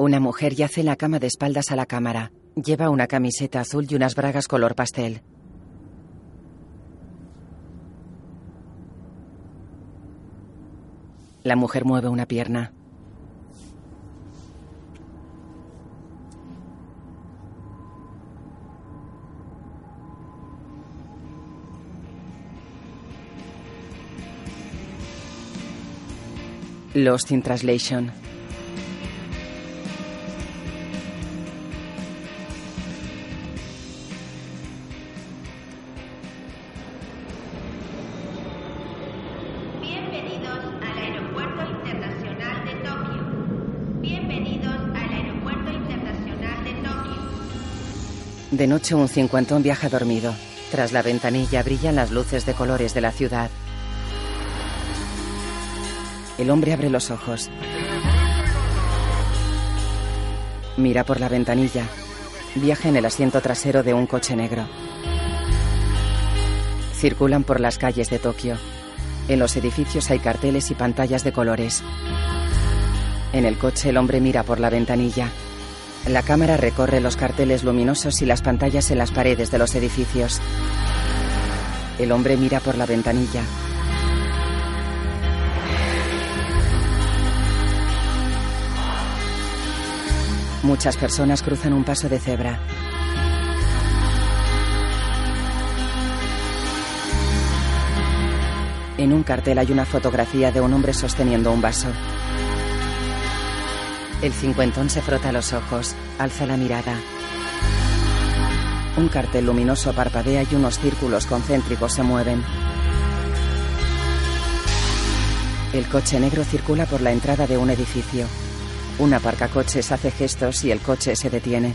Una mujer yace en la cama de espaldas a la cámara. Lleva una camiseta azul y unas bragas color pastel. La mujer mueve una pierna. Lost in Translation. De noche un cincuentón viaja dormido. Tras la ventanilla brillan las luces de colores de la ciudad. El hombre abre los ojos. Mira por la ventanilla. Viaja en el asiento trasero de un coche negro. Circulan por las calles de Tokio. En los edificios hay carteles y pantallas de colores. En el coche el hombre mira por la ventanilla. La cámara recorre los carteles luminosos y las pantallas en las paredes de los edificios. El hombre mira por la ventanilla. Muchas personas cruzan un paso de cebra. En un cartel hay una fotografía de un hombre sosteniendo un vaso. El cincuentón se frota los ojos, alza la mirada. Un cartel luminoso parpadea y unos círculos concéntricos se mueven. El coche negro circula por la entrada de un edificio. Un aparcacoches hace gestos y el coche se detiene.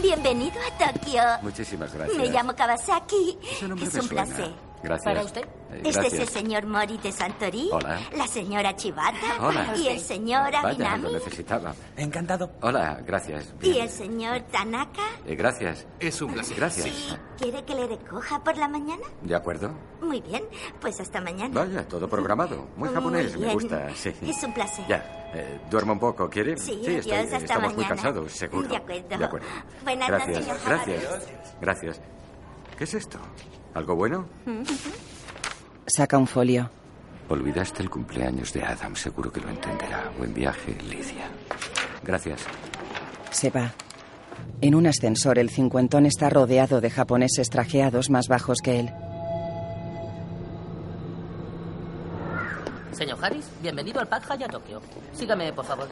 Bienvenido a Tokio. Muchísimas gracias. Me llamo Kawasaki. Es un placer. Gracias. ¿Para usted? Eh, Este es el gracias. señor Mori de Santorí. Hola. La señora Chivata. Hola. Y el señor Vaya, Avinami. lo necesitaba. Encantado. Hola, gracias. Y el señor Tanaka. Eh, gracias. Es un placer. Gracias. ¿Quiere que le recoja por la mañana? ¿De acuerdo? Muy bien. Pues hasta mañana. Vaya, todo programado. Muy Muy japonés, me gusta. Sí. Es un placer. Ya. eh, ¿Duermo un poco, quiere? Sí, estoy- adiós, hasta estamos muy cansados, seguro. De acuerdo. De acuerdo. Buenas gracias, noches, señor gracias. Gracias. ¿Qué es esto? ¿Algo bueno? Saca un folio. Olvidaste el cumpleaños de Adam, seguro que lo entenderá. Buen viaje, Lidia. Gracias. Se va. En un ascensor el cincuentón está rodeado de japoneses trajeados más bajos que él. Señor Harris, bienvenido al Park Hyatt Tokio. Sígame, por favor.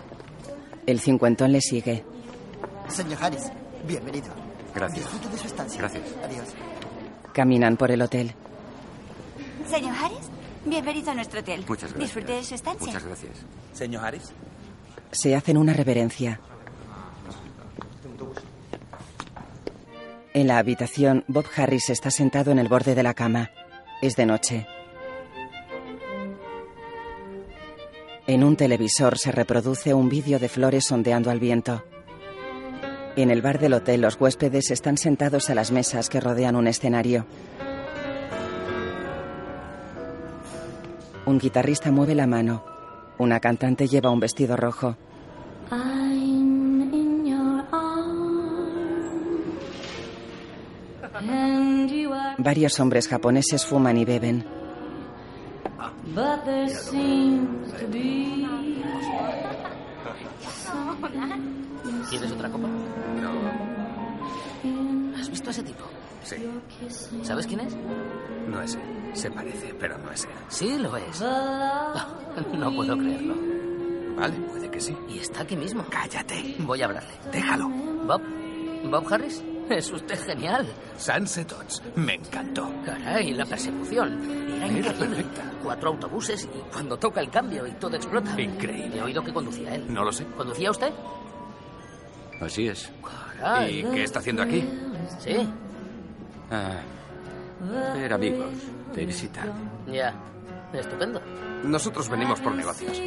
El cincuentón le sigue. Señor Harris, bienvenido. Gracias. Disfrute de su estancia. Gracias. Adiós. Caminan por el hotel. Señor Harris, bienvenido a nuestro hotel. Muchas gracias. Disfrute de su estancia. Muchas gracias. Señor Harris. Se hacen una reverencia. En la habitación, Bob Harris está sentado en el borde de la cama. Es de noche. En un televisor se reproduce un vídeo de flores ondeando al viento. En el bar del hotel los huéspedes están sentados a las mesas que rodean un escenario. Un guitarrista mueve la mano. Una cantante lleva un vestido rojo. Varios hombres japoneses fuman y beben. ¿Quieres otra copa? ¿Has visto a ese tipo? Sí. ¿Sabes quién es? No es él. Se parece, pero no es él. Sí, lo es. No puedo creerlo. Vale, puede que sí. Y está aquí mismo. Cállate. Voy a hablarle. Déjalo. Bob. Bob Harris. Es usted genial. Sunset Oats. Me encantó. Caray, la persecución. Era Era perfecta. Cuatro autobuses y cuando toca el cambio y todo explota. Increíble. He oído que conducía él. No lo sé. ¿Conducía usted? Así es. Caray. ¿Y qué está haciendo aquí? Sí, Ah, ver amigos de visita. ya. Estupendo. Nosotros venimos por negocios.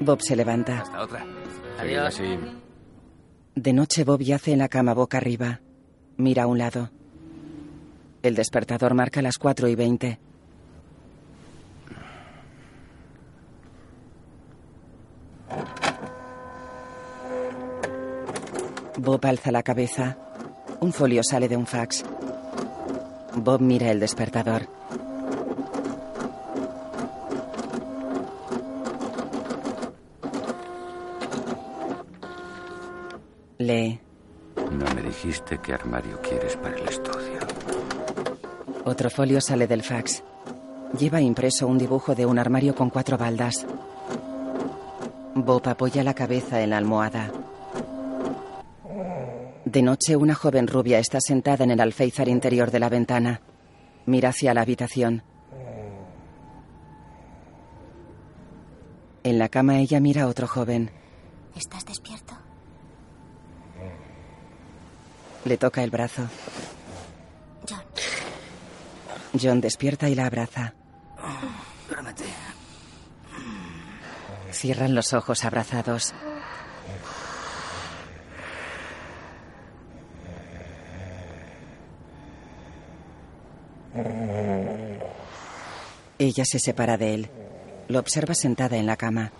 Bob se levanta. Hasta otra. Adiós. así. De noche Bob yace en la cama boca arriba. Mira a un lado. El despertador marca las 4 y 20. Bob alza la cabeza. Un folio sale de un fax. Bob mira el despertador. Lee. No me dijiste qué armario quieres para el estudio. Otro folio sale del fax. Lleva impreso un dibujo de un armario con cuatro baldas. Bob apoya la cabeza en la almohada. De noche, una joven rubia está sentada en el alféizar interior de la ventana. Mira hacia la habitación. En la cama ella mira a otro joven. ¿Estás despierto? Le toca el brazo. John. John despierta y la abraza. Cierran los ojos abrazados. Ella se separa de él. Lo observa sentada en la cama.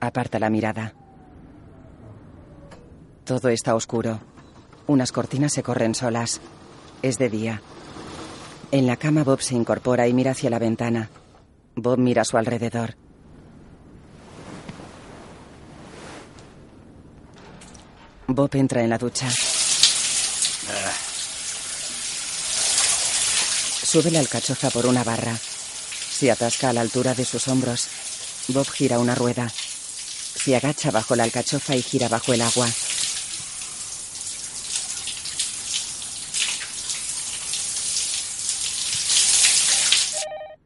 Aparta la mirada. Todo está oscuro. Unas cortinas se corren solas. Es de día. En la cama Bob se incorpora y mira hacia la ventana. Bob mira a su alrededor. Bob entra en la ducha. Sube la alcachofa por una barra. Se atasca a la altura de sus hombros. Bob gira una rueda. Se agacha bajo la alcachofa y gira bajo el agua.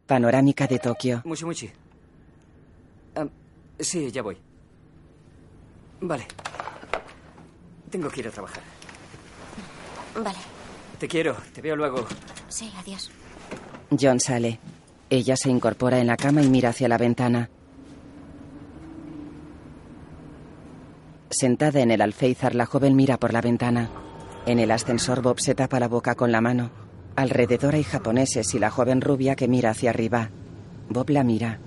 Panorámica de Tokio. Muchi, muchi. Ah, sí, ya voy. Vale. Tengo que ir a trabajar. Vale. Te quiero. Te veo luego. Sí, adiós. John sale. Ella se incorpora en la cama y mira hacia la ventana. Sentada en el alféizar, la joven mira por la ventana. En el ascensor, Bob se tapa la boca con la mano. Alrededor hay japoneses y la joven rubia que mira hacia arriba. Bob la mira.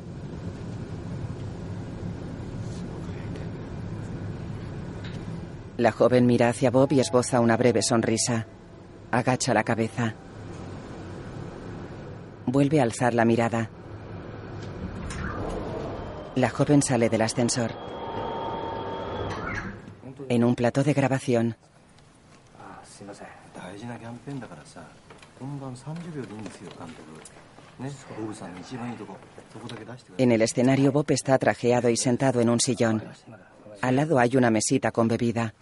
La joven mira hacia Bob y esboza una breve sonrisa. Agacha la cabeza. Vuelve a alzar la mirada. La joven sale del ascensor. En un plató de grabación. En el escenario Bob está trajeado y sentado en un sillón. Al lado hay una mesita con bebida.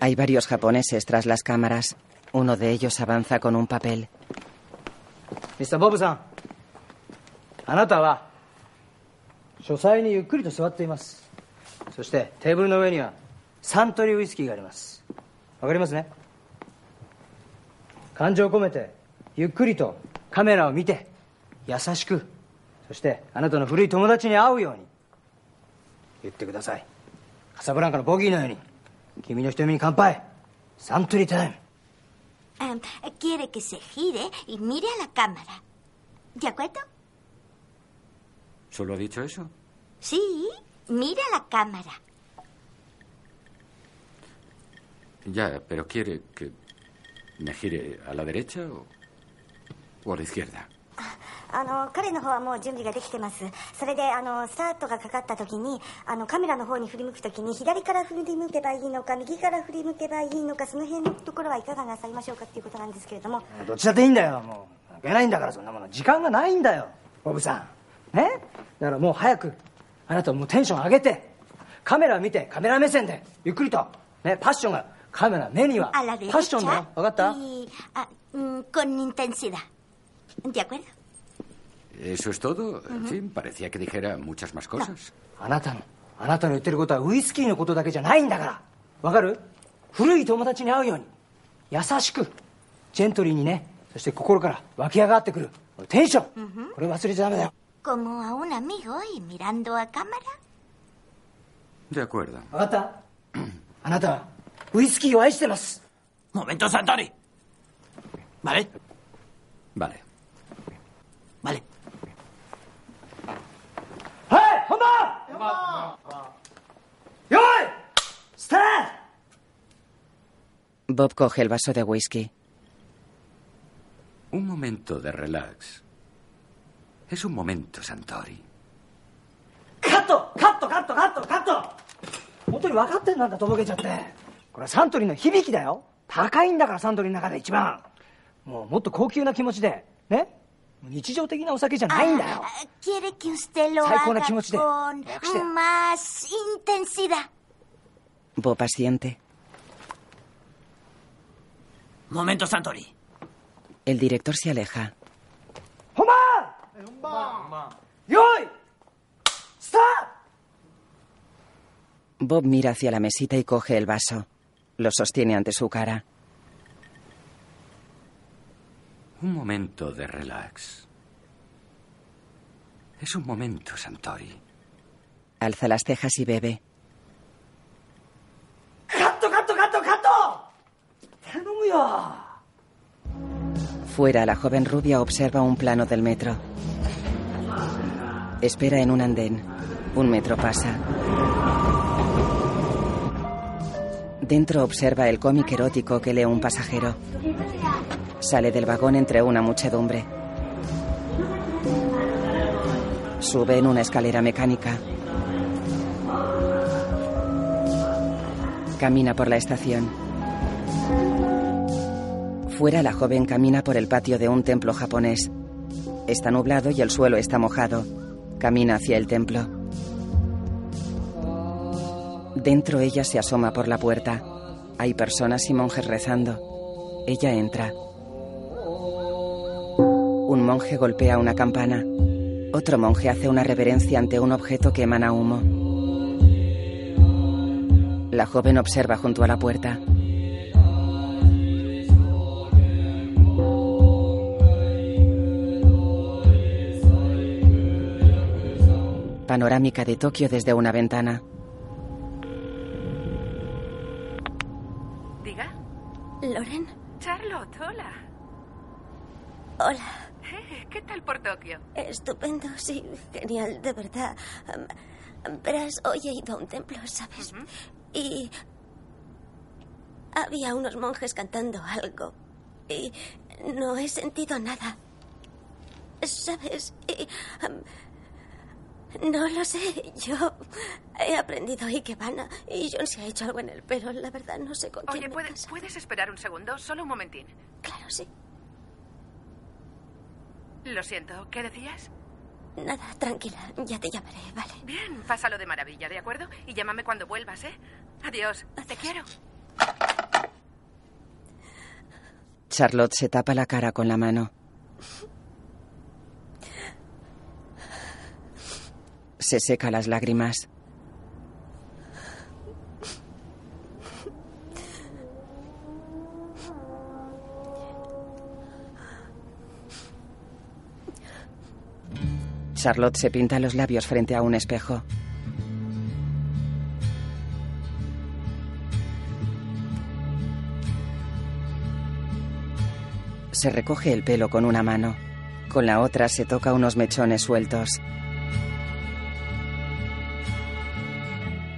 Hay varios japoneses tras las cámaras. Uno de ellos avanza con un papel. ミスターボブさんあなたは書斎にゆっくりと座っていますそしてテーブルの上にはサントリーウイスキーがありますわかりますね感情を込めてゆっくりとカメラを見て優しくそしてあなたの古い友達に会うように言ってくださいカサブランカのボギーのように君の瞳に乾杯サントリータイム Ah, quiere que se gire y mire a la cámara. ¿De acuerdo? ¿Solo ha dicho eso? Sí, mire a la cámara. Ya, pero quiere que me gire a la derecha o, o a la izquierda. あの彼の方はもう準備ができてます。それであのスタートがかかった時にあのカメラの方に振り向く時に左から振り向けばいいのか右から振り向けばいいのかその辺のところはいかがなさいましょうかっていうことなんですけれども。どっちだっていいんだよ。もう関係ないんだからそんなもの。時間がないんだよ。ボブさん。ね？だからもう早くあなたもうテンション上げてカメラを見てカメラ目線でゆっくりと。ね？パッションが。カメラ目には。パッションだよ。分かった？y ah, mm, con intensidad. ¿De acuerdo? ¿Eso es todo? En fin, parecía que dijera muchas más cosas. あなたのあなたの言ってることはウイスキーのことだけじゃないんだからわかる古い友達に会うように優しくジェントリーにねそして心から湧き上がってくるテンション、これ忘れちゃダメだよ Como a un amigo y mirando a cámara. De acuerdo. 分かったあなたはウイスキーを愛してます ¡Momento, Santori! ¿Vale? Vale. Vale. ¡Hey! ¡Honda! ¡Honda! ¡Yoy! ¡Stand! Bob coge el vaso de whisky. Un momento de relax. Es un momento, Santori. ¡Cato! ¡Cato! ¡Cato! ¡Cato! ¡Cato! 本当に分かってんなんだとぼけちゃってこれサントリーの響きだよ高いんだからサントリーの中で一番もうもっと高級な気持ちでね日常的なお酒じゃないんだよ Quiere que usted lo 最高な haga 気持ちで con 早くして más intensidad. Bob asiente. Momento, Santori. El director se aleja. 本番用意スタート Bob mira hacia la mesita y coge el vaso. Lo sostiene ante su cara. Un momento de relax. Es un momento, Santori. Alza las cejas y bebe. ¡Gato, gato, gato, gato! Fuera, la joven rubia observa un plano del metro. Espera en un andén. Un metro pasa. Dentro observa el cómic erótico que lee un pasajero. Sale del vagón entre una muchedumbre. Sube en una escalera mecánica. Camina por la estación. Fuera, la joven camina por el patio de un templo japonés. Está nublado y el suelo está mojado. Camina hacia el templo. Dentro ella se asoma por la puerta. Hay personas y monjes rezando. Ella entra. Un monje golpea una campana. Otro monje hace una reverencia ante un objeto que emana humo. La joven observa junto a la puerta. Panorámica de Tokio desde una ventana. Loren, Charlotte, hola. hola. Eh, ¿Qué tal por Tokio? Estupendo, sí, genial, de verdad. Verás, hoy he ido a un templo, ¿sabes? Y había unos monjes cantando algo. Y no he sentido nada. ¿Sabes? Y, no lo sé. Yo he aprendido Ikebana y John se ha hecho algo en el pelo. La verdad, no sé con quién Oye, ¿puedes, pasa. ¿puedes esperar un segundo? Solo un momentín. Claro, sí. Lo siento, ¿qué decías? Nada, tranquila. Ya te llamaré, ¿vale? Bien, pásalo de maravilla, ¿de acuerdo? Y llámame cuando vuelvas, ¿eh? Adiós. Te quiero. Charlotte se tapa la cara con la mano. Se seca las lágrimas. Charlotte se pinta los labios frente a un espejo. Se recoge el pelo con una mano. Con la otra se toca unos mechones sueltos.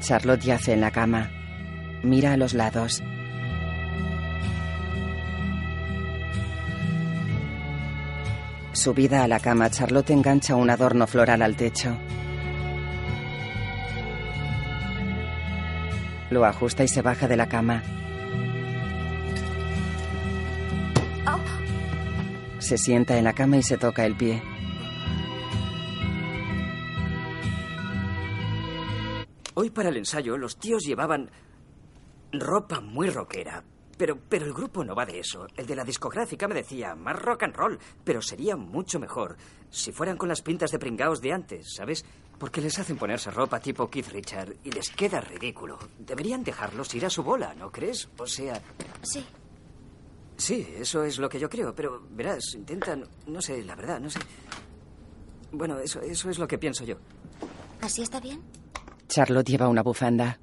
Charlotte yace en la cama. Mira a los lados. Subida a la cama, Charlotte engancha un adorno floral al techo. Lo ajusta y se baja de la cama. Se sienta en la cama y se toca el pie. Hoy para el ensayo los tíos llevaban ropa muy rockera. Pero, pero el grupo no va de eso. El de la discográfica me decía, más rock and roll, pero sería mucho mejor si fueran con las pintas de pringaos de antes, ¿sabes? Porque les hacen ponerse ropa tipo Keith Richard y les queda ridículo. Deberían dejarlos ir a su bola, ¿no crees? O sea... Sí. Sí, eso es lo que yo creo, pero verás, intentan... No sé, la verdad, no sé... Bueno, eso, eso es lo que pienso yo. ¿Así está bien? Charlotte lleva una bufanda.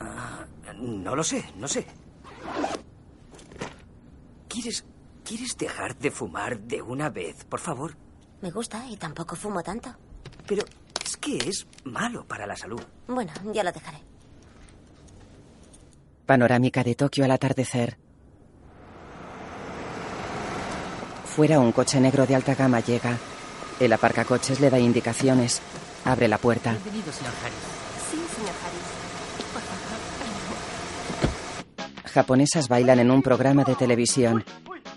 Ah, no lo sé, no sé. ¿Quieres, ¿Quieres dejar de fumar de una vez, por favor? Me gusta y tampoco fumo tanto. Pero es que es malo para la salud. Bueno, ya lo dejaré. Panorámica de Tokio al atardecer. Fuera un coche negro de alta gama llega. El aparcacoches le da indicaciones. Abre la puerta. Bienvenido, señor Harris. Sí, señor Harris. Por favor. Japonesas bailan en un programa de televisión.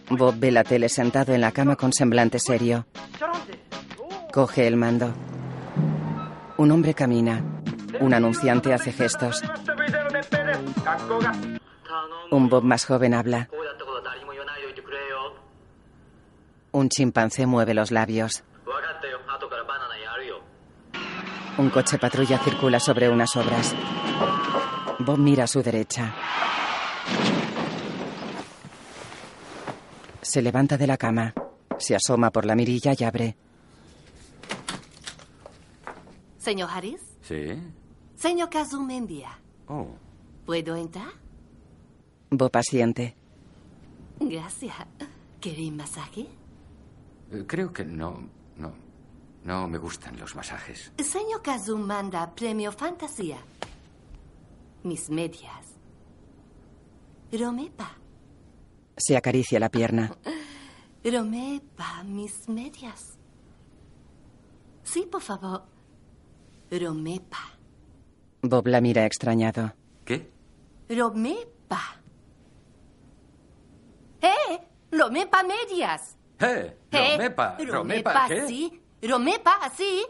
Bob ve la tele sentado en la cama con semblante serio. Coge el mando. Un hombre camina. Un anunciante hace gestos. Un Bob más joven habla. Un chimpancé mueve los labios. Un coche patrulla circula sobre unas obras. Bob mira a su derecha. Se levanta de la cama. Se asoma por la mirilla y abre. Señor Harris. ¿Sí? Señor Kazumendia. Oh. ¿Puedo entrar? Bob asiente. Gracias. ¿Quiere un masaje? Eh, Creo que no, no, me gustan los masajes. Señor Kazu manda premio fantasía. Mis medias. Romepa. Se acaricia la pierna. Romepa, mis medias. Sí, por favor. Romepa. Bob la mira extrañado. ¿Qué? Romepa. ¡Eh! ¡Romepa medias! ¡Eh! ¿Eh? Romepa, Romepa, Romepa, ¿qué? sí. Romepa, así.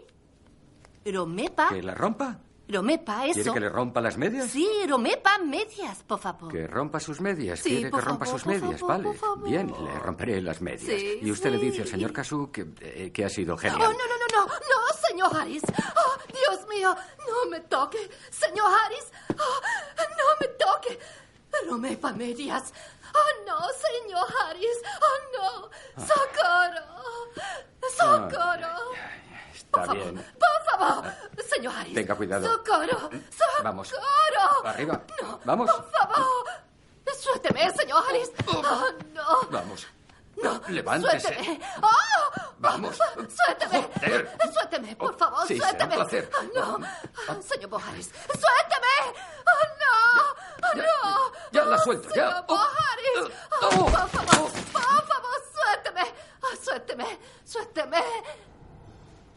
Romepa. ¿Que la rompa? Romepa, ¿Quiere eso. que le rompa las medias? Sí, Romepa medias, por favor. Que rompa sus medias. Sí, Quiere que rompa favor, sus medias, favor, vale. Bien, le romperé las medias. Sí, y usted le dice al señor Kazu que, eh, que ha sido Oh, genial. no, no, no, no, no, señor Harris. Oh, Dios mío, no me toque. Señor Harris, oh, no me toque. Romepa medias. Oh, no, señor Harris. Oh, no. Socorro. Socorro. Está bien. Por favor, señor Harris. Tenga cuidado. Socorro. Socorro. Vamos. Arriba. No. Vamos. Por favor. Suélteme, señor Harris. Oh, no. Vamos. No. Levántese. Suélteme. ¡Oh! Vamos. Suélteme. Joder. Suélteme, por favor, Sí, será un suélteme. placer. Oh, no. Oh, señor Bojaris. ¡Suélteme! ¡Oh, no! ¡Oh, no! Ya la suelto, ya. Señor Bojaris. Oh, por favor, por favor, suélteme. Oh, suélteme, suélteme.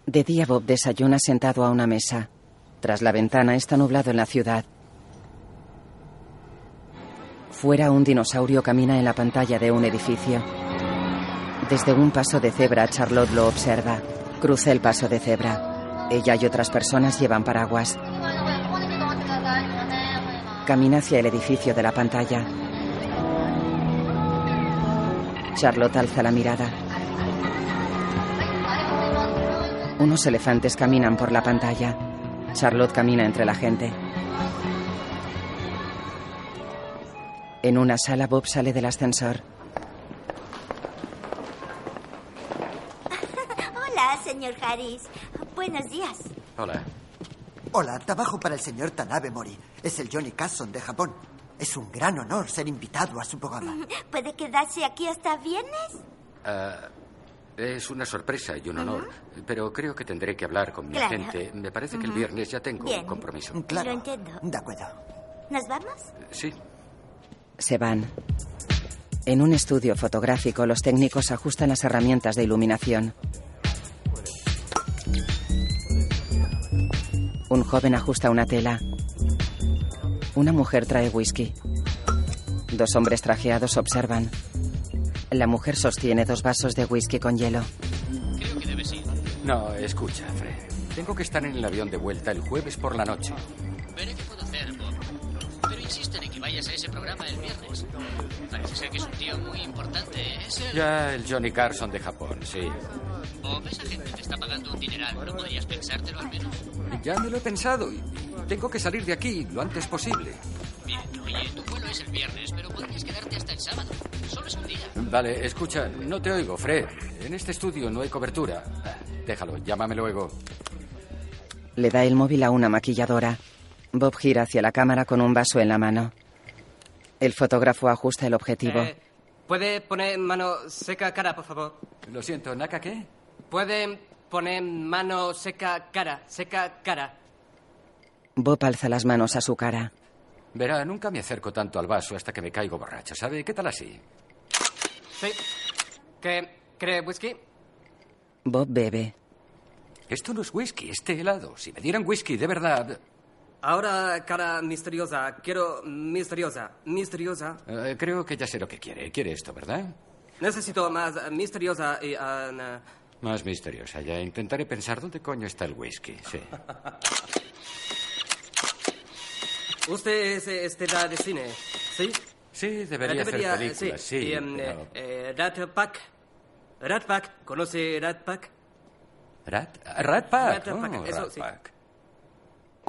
De día Bob desayuna sentado a una mesa. Tras la ventana está nublado en la ciudad. Fuera un dinosaurio camina en la pantalla de un edificio. Desde un paso de cebra Charlotte lo observa. Cruza el paso de cebra. Ella y otras personas llevan paraguas. Camina hacia el edificio de la pantalla. Charlotte alza la mirada. Unos elefantes caminan por la pantalla. Charlotte camina entre la gente. En una sala, Bob sale del ascensor. Hola, señor Harris. Buenos días. Hola. Hola, trabajo para el señor Tanabe Mori. Es el Johnny Carson de Japón. Es un gran honor ser invitado a su programa. ¿Puede quedarse aquí hasta viernes? Ah, es una sorpresa y un honor. Pero creo que tendré que hablar con mi Claro. agente. Me parece que el viernes ya tengo Bien. un compromiso. Lo entiendo. De acuerdo. ¿Nos vamos? Sí. Se van. En un estudio fotográfico, los técnicos ajustan las herramientas de iluminación. Un joven ajusta una tela. Una mujer trae whisky. Dos hombres trajeados observan. La mujer sostiene dos vasos de whisky con hielo. Creo que debes ir. No, escucha, Fred. Tengo que estar en el avión de vuelta el jueves por la noche. Veré qué puedo hacer, Bob. Pero insisten en que vayas a ese programa el viernes. Parece ser que es un tío muy importante. Es el... Ya el Johnny Carson de Japón, sí. Bob, esa gente te está pagando un dineral. ¿No podrías pensártelo al menos? Ya me lo he pensado y tengo que salir de aquí lo antes posible. Bien, oye, tu vuelo es el viernes, pero podrías quedarte hasta el sábado. Solo es un día. Vale, escucha, no te oigo, Fred. En este estudio no hay cobertura. Déjalo, llámame luego. Le da el móvil a una maquilladora. Bob gira hacia la cámara con un vaso en la mano. El fotógrafo ajusta el objetivo. Eh, ¿Puede poner mano seca cara, por favor? Lo siento, ¿Naka qué? ¿Puede poner mano seca cara, seca cara? Bob alza las manos a su cara. Verá, nunca me acerco tanto al vaso hasta que me caigo borracho, ¿sabe? ¿Qué tal así? Sí. ¿Qué? ¿Cree whisky? Bob bebe. Esto no es whisky, es té helado. Si me dieran whisky de verdad... Ahora, cara misteriosa. Quiero misteriosa. Misteriosa. eh, creo que ya sé lo que quiere. Quiere esto, ¿verdad? Necesito más misteriosa y... ah, Más misteriosa. Ya intentaré pensar dónde coño está el whisky. Sí. Usted es estrella de cine, ¿sí? Sí, debería hacer Debería, películas, sí, Y, em, pero- eh, eh, Rat Pack. Rat Pack. ¿Conoce Rat Pack? ¿Rat? Rat Pack. Rat Pack, oh, eso Rat sí. Pack.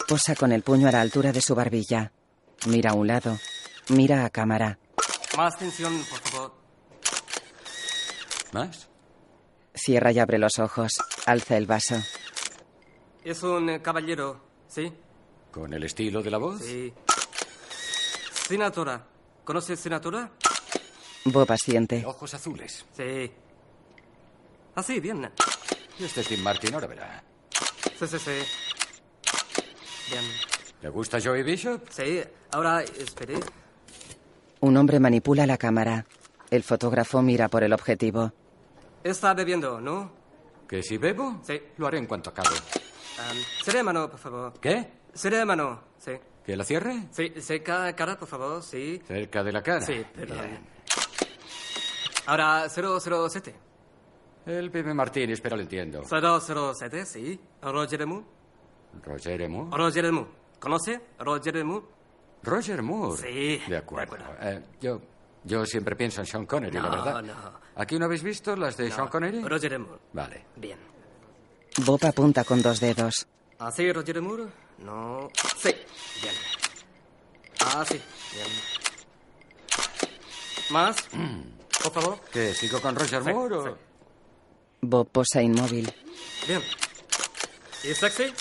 Posa con el puño a la altura de su barbilla. Mira a un lado. Mira a cámara. Más tensión, por favor. ¿Más? Cierra y abre los ojos. Alza el vaso. Es un eh, caballero, ¿sí? ¿Con el estilo de la voz? Sí. Senatora. ¿Conoce Senatora? Bob asiente. Ojos azules. Sí. Ah, sí, bien. Y este es Tim Martin, ahora verá. Sí, sí, sí. Bien. ¿Le gusta Joey Bishop? Sí, ahora espere. Un hombre manipula la cámara. El fotógrafo mira por el objetivo. Está bebiendo, ¿no? ¿Que si bebo? Sí. Lo haré en cuanto acabe. Um, seré mano, por favor. ¿Qué? Seré mano, sí. ¿Que la cierre? Sí, seca cara, por favor, sí. Cerca de la cara. Sí, perdón. Bien. Ahora 007. El pibe Martínez, pero lo entiendo. 007, sí. Roger Moore. Roger Moore. Roger Moore. ¿Conoce Roger Moore? Roger Moore. Sí. De acuerdo. Eh, yo, yo siempre pienso en Sean Connery, la No, verdad. no. ¿Aquí no habéis visto las de Sean Connery? Roger Moore. Vale. Bien. Bob apunta con dos dedos. ¿Así, Roger Moore? No. Sí. Bien. Ah, sí. Bien. ¿Más? Por favor. ¿Qué? ¿Sigo con Roger Sí, Moore o...? sí. Bob posa inmóvil. Bien. ¿Y sexy?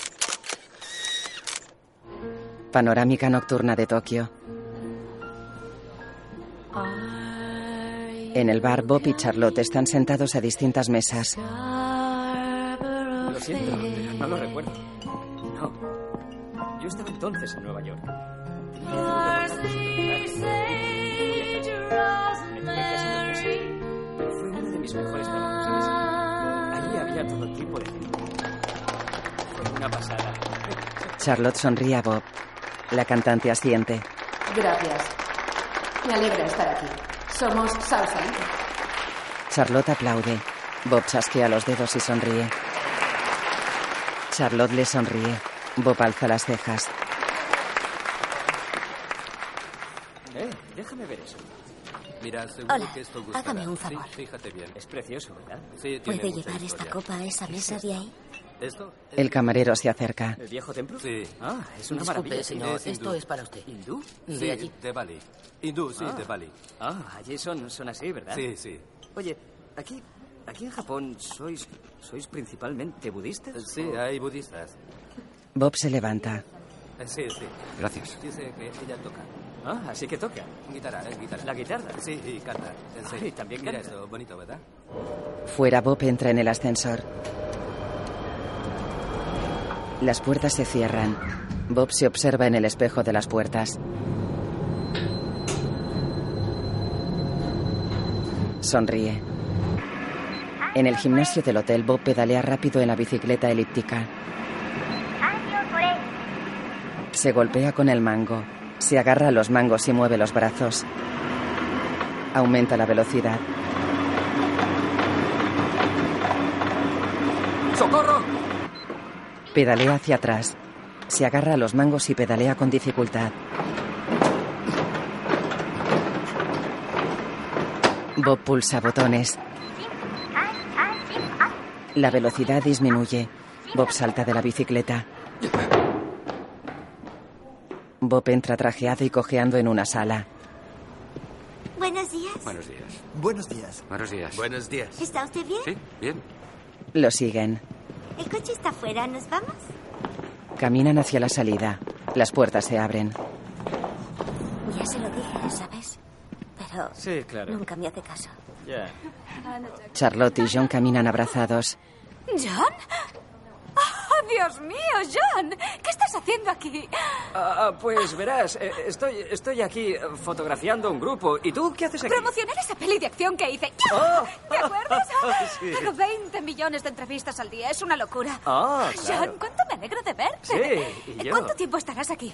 Panorámica nocturna de Tokio. En el bar, Bob y Charlotte están sentados a distintas mesas. Lo siento, no lo recuerdo. No. Yo estaba entonces en Nueva York. Pero fue uno de mis mejores trabajos. Allí había todo tipo de gente. Fue una pasada. Charlotte sonríe a Bob. La cantante asiente. Gracias. Me alegra estar aquí. Somos Sausalito. Charlotte aplaude. Bob chasquea los dedos y sonríe. Charlotte le sonríe. Bob alza las cejas. Eh, déjame ver eso. Mira, seguro Hola, que esto gustará. hágame un Sí, favor. fíjate bien. Es precioso, ¿verdad? Sí, tiene ¿Puede llevar esta historia. copa a esa mesa de ahí? ¿Esto? El camarero se acerca. ¿El viejo templo? Sí. Ah, es una Disculpe, maravilla. señor, Es esto es para usted. ¿Hindú? De Sí, allí. de Bali. Hindú, sí, Ah. de Bali. Ah, allí son, son así, ¿verdad? Sí, sí. Oye, aquí, aquí en Japón sois, sois principalmente budistas. Sí, ¿O- hay budistas. Bob se levanta. Eh, Sí, sí. Gracias. Dice que ella toca. Ah, así que toca. Guitarra, es guitarra. La guitarra. Sí, y canta. En Ah, y también Mira canta. esto, bonito, ¿verdad? Fuera, Bob entra en el ascensor. Las puertas se cierran. Bob se observa en el espejo de las puertas. Sonríe. En el gimnasio del hotel, Bob pedalea rápido en la bicicleta elíptica. Se golpea con el mango. Se agarra a los mangos y mueve los brazos. Aumenta la velocidad. ¡Socorro! Pedalea hacia atrás. Se agarra a los mangos y pedalea con dificultad. Bob pulsa botones. La velocidad disminuye. Bob salta de la bicicleta. Bob entra trajeado y cojeando en una sala. Buenos días. Buenos días. Buenos días. Buenos días. Buenos días. ¿Está usted bien? Sí, bien. Lo siguen. El coche está afuera. ¿Nos vamos? Caminan hacia la salida. Las puertas se abren. Ya se lo dije, ¿sabes? Pero Sí, claro. nunca me hace caso. Ya. Charlotte y John caminan abrazados. ¿John? Dios mío, John! ¿Qué estás haciendo aquí? Ah, ah, pues verás, eh, estoy, estoy aquí fotografiando un grupo. ¿Y tú qué haces aquí? Promocionar esa peli de acción que hice. Oh. ¿Te acuerdas? Sí. Hago 20 millones de entrevistas al día. Es una locura. Ah, John, cuánto me alegro de verte. Sí, y yo. ¿Cuánto tiempo estarás aquí?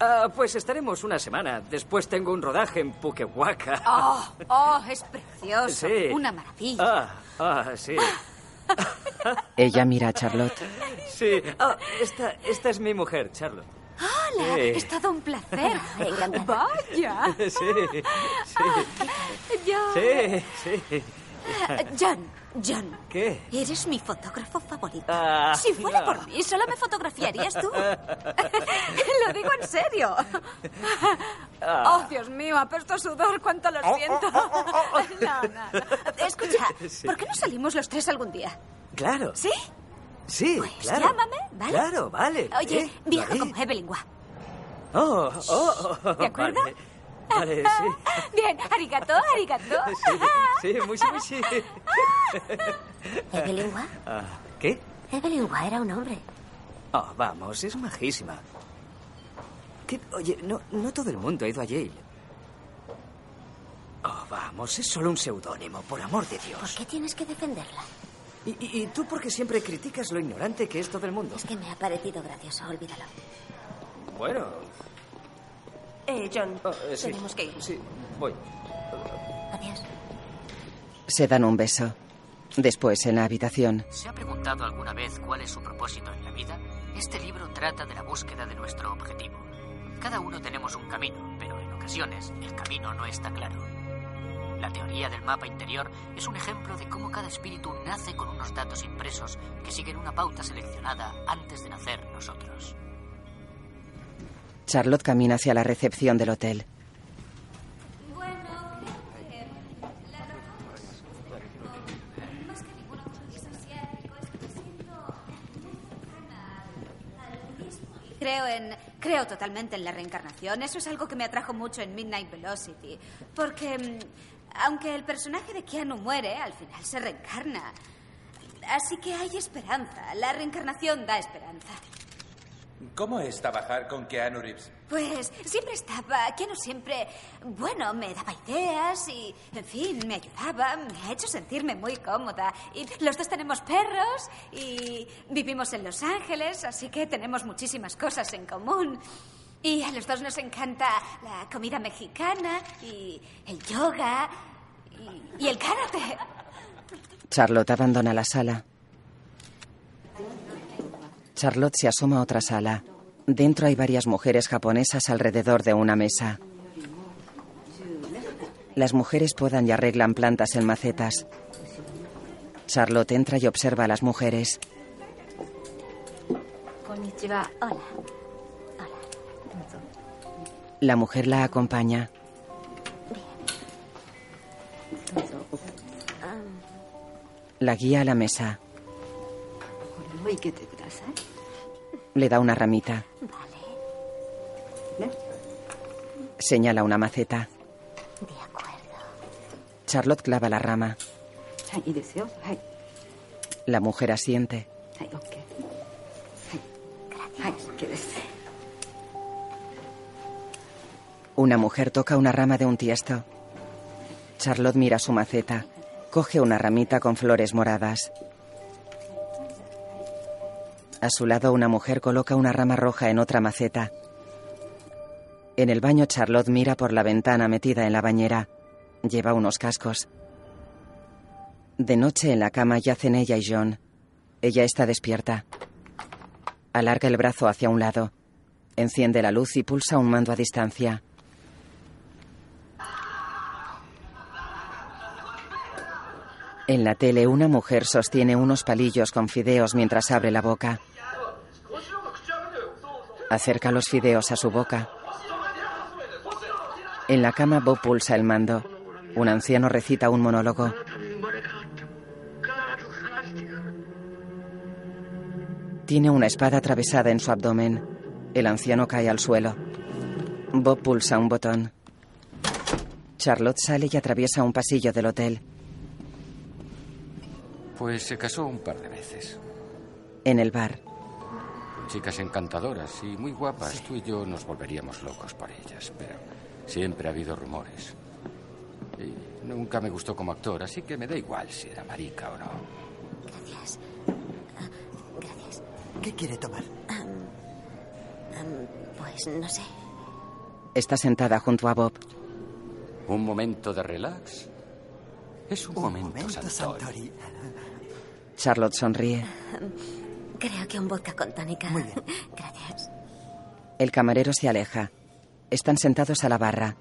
Ah, pues estaremos una semana. Después tengo un rodaje en Pukehuaca. Oh, oh, es precioso. Sí. Una maravilla. Ah, ah, sí. Ella mira a Charlotte. Sí. Ah, esta, esta es mi mujer, Charlotte. Hola, Sí. es todo un placer. Encantada. Vaya. Sí, sí, John. sí, sí. John, John. ¿Qué? Eres mi fotógrafo favorito. Ah, si fuera no. por mí, solo me fotografiarías tú. lo digo en serio. Ah. Oh, Dios mío, apesto sudor, cuánto lo siento. No, no, no. Escucha, Sí. ¿por qué no salimos los tres algún día? Claro. ¿Sí? Sí, Pues claro. llámame, ¿vale? Claro, vale. Oye, ¿eh? Vale. como Evelyn Waugh. Oh, oh, oh, ¿De acuerdo? Vale, Vale, sí. Bien, arigato, arigato. Sí, sí, muy sí, muy sí. ¿Evelyn Waugh? Ah, ¿Qué? Evelyn Waugh era un hombre. Oh, vamos, es majísima. ¿Qué? Oye, no, no todo el mundo ha ido a Yale. Oh, vamos, es solo un seudónimo, por amor de Dios. ¿Por qué tienes que defenderla? ¿Y, y, y tú por qué siempre criticas lo ignorante que es todo el mundo? Es que me ha parecido gracioso, olvídalo. Bueno, Eh, John, oh, eh, sí. tenemos que ir. Sí, voy. Adiós. Se dan un beso. Después, en la habitación, ¿Se ha preguntado alguna vez cuál es su propósito en la vida? Este libro trata de la búsqueda de nuestro objetivo. Cada uno tenemos un camino, pero en ocasiones el camino no está claro. La teoría del mapa interior es un ejemplo de cómo cada espíritu nace con unos datos impresos que siguen una pauta seleccionada antes de nacer nosotros. Charlotte camina hacia la recepción del hotel. Creo en. Creo totalmente en la reencarnación. Eso es algo que me atrajo mucho en Midnight Velocity. Porque. mm, Aunque el personaje de Keanu muere, al final se reencarna. Así que hay esperanza. La reencarnación da esperanza. ¿Cómo es trabajar con Keanu Reeves? Pues siempre estaba. Keanu siempre. Bueno, me daba ideas y. En fin, me ayudaba. Me ha hecho sentirme muy cómoda. Y los dos tenemos perros y vivimos en Los Ángeles, así que tenemos muchísimas cosas en común. Y a los dos nos encanta la comida mexicana y el yoga y, y el karate. Charlotte abandona la sala. Charlotte se asoma a otra sala. Dentro hay varias mujeres japonesas alrededor de una mesa. Las mujeres podan y arreglan plantas en macetas. Charlotte entra y observa a las mujeres. La mujer la acompaña. La guía a la mesa. Le da una ramita. Señala una maceta. De acuerdo. Charlotte clava la rama. La mujer asiente. Una mujer toca una rama de un tiesto. Charlotte mira su maceta. Coge una ramita con flores moradas. A su lado una mujer coloca una rama roja en otra maceta. En el baño Charlotte mira por la ventana metida en la bañera. Lleva unos cascos. De noche en la cama yacen ella y John. Ella está despierta. Alarga el brazo hacia un lado. Enciende la luz y pulsa un mando a distancia. En la tele una mujer sostiene unos palillos con fideos mientras abre la boca. Acerca los fideos a su boca. En la cama Bob pulsa el mando. Un anciano recita un monólogo. Tiene una espada atravesada en su abdomen. El anciano cae al suelo. Bob pulsa un botón. Charlotte sale y atraviesa un pasillo del hotel. Pues se casó un par de veces. En el bar, chicas encantadoras y muy guapas. Tú y yo nos volveríamos locos por ellas, pero siempre ha habido rumores. Y nunca me gustó como actor, así que me da igual si era marica o no. Gracias. Ah, gracias. ¿Qué quiere tomar? Am, am, pues no sé. Está sentada junto a Bob. ¿Un momento de relax? Es un, momento, momento, Santori. Santori. Charlotte sonríe. Creo que un vodka con tónica. Muy bien. Gracias. El camarero se aleja. Están sentados a la barra.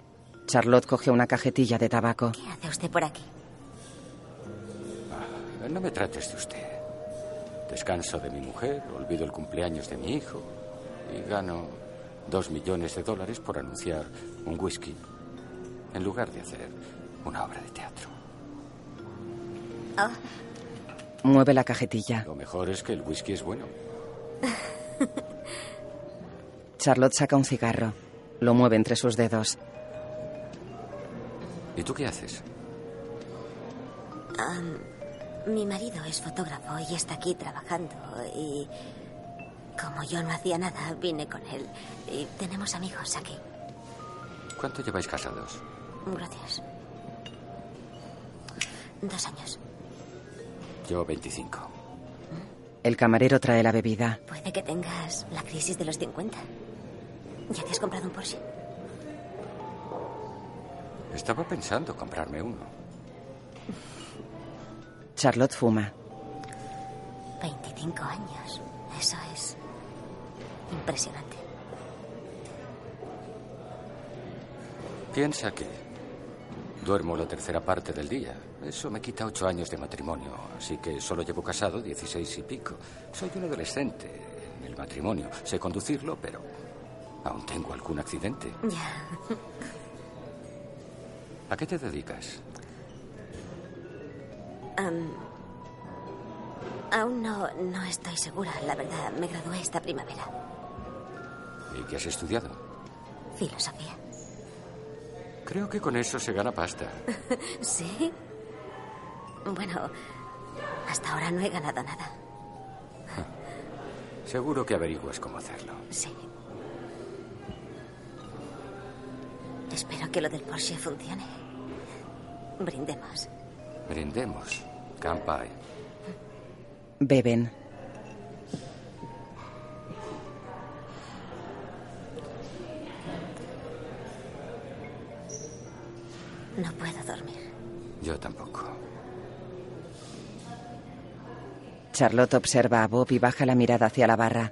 Charlotte coge una cajetilla de tabaco. ¿Qué hace usted por aquí? Ah, No me trates de usted. Descanso de mi mujer, olvido el cumpleaños de mi hijo y gano dos millones de dólares por anunciar un whisky en lugar de hacer una obra de teatro. Oh, Mueve la cajetilla. Lo mejor es que el whisky es bueno. Charlotte saca un cigarro. Lo mueve entre sus dedos. ¿Y tú qué haces? mi marido es fotógrafo y está aquí trabajando y como yo no hacía nada, vine con él y tenemos amigos aquí. ¿Cuánto lleváis casados? Gracias. Dos años. Yo 25. El camarero trae la bebida. Puede que tengas la crisis de los 50. ¿Ya te has comprado un Porsche? Estaba pensando comprarme uno. Charlotte fuma. 25 años. Eso es impresionante. Piensa que duermo la tercera parte del día. Eso me quita ocho años de matrimonio, así que solo llevo casado 16 y pico. Soy un adolescente en el matrimonio. Sé conducirlo, pero aún tengo algún accidente. Ya. ¿A qué te dedicas? Aún no, no estoy segura, la verdad. Me gradué esta primavera. ¿Y qué has estudiado? Filosofía. Creo que con eso se gana pasta. ¿Sí? Bueno, hasta ahora no he ganado nada. Seguro que averiguas cómo hacerlo. Sí. Espero que lo del Porsche funcione. Brindemos. Brindemos. Campai. Beben. No puedo dormir. Yo tampoco. Charlotte observa a Bob y baja la mirada hacia la barra.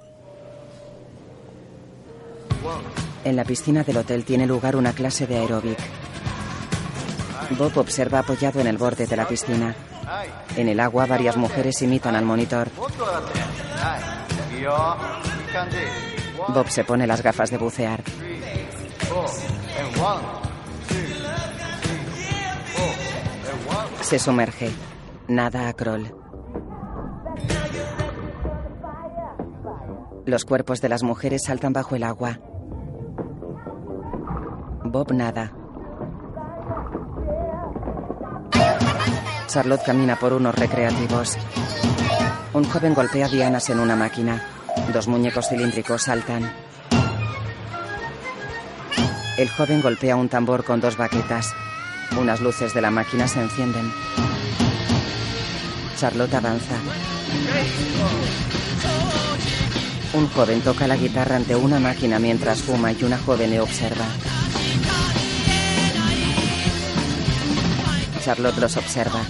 En la piscina del hotel tiene lugar una clase de aeróbic. Bob observa apoyado en el borde de la piscina. En el agua varias mujeres imitan al monitor. Bob se pone las gafas de bucear. Se sumerge. Nada a crawl. Los cuerpos de las mujeres saltan bajo el agua. Bob nada. Charlotte camina por unos recreativos. Un joven golpea dianas en una máquina. Dos muñecos cilíndricos saltan. El joven golpea un tambor con dos baquetas. Unas luces de la máquina se encienden. Charlotte avanza. Un joven toca la guitarra ante una máquina mientras fuma y una joven le observa. Charlotte los observa.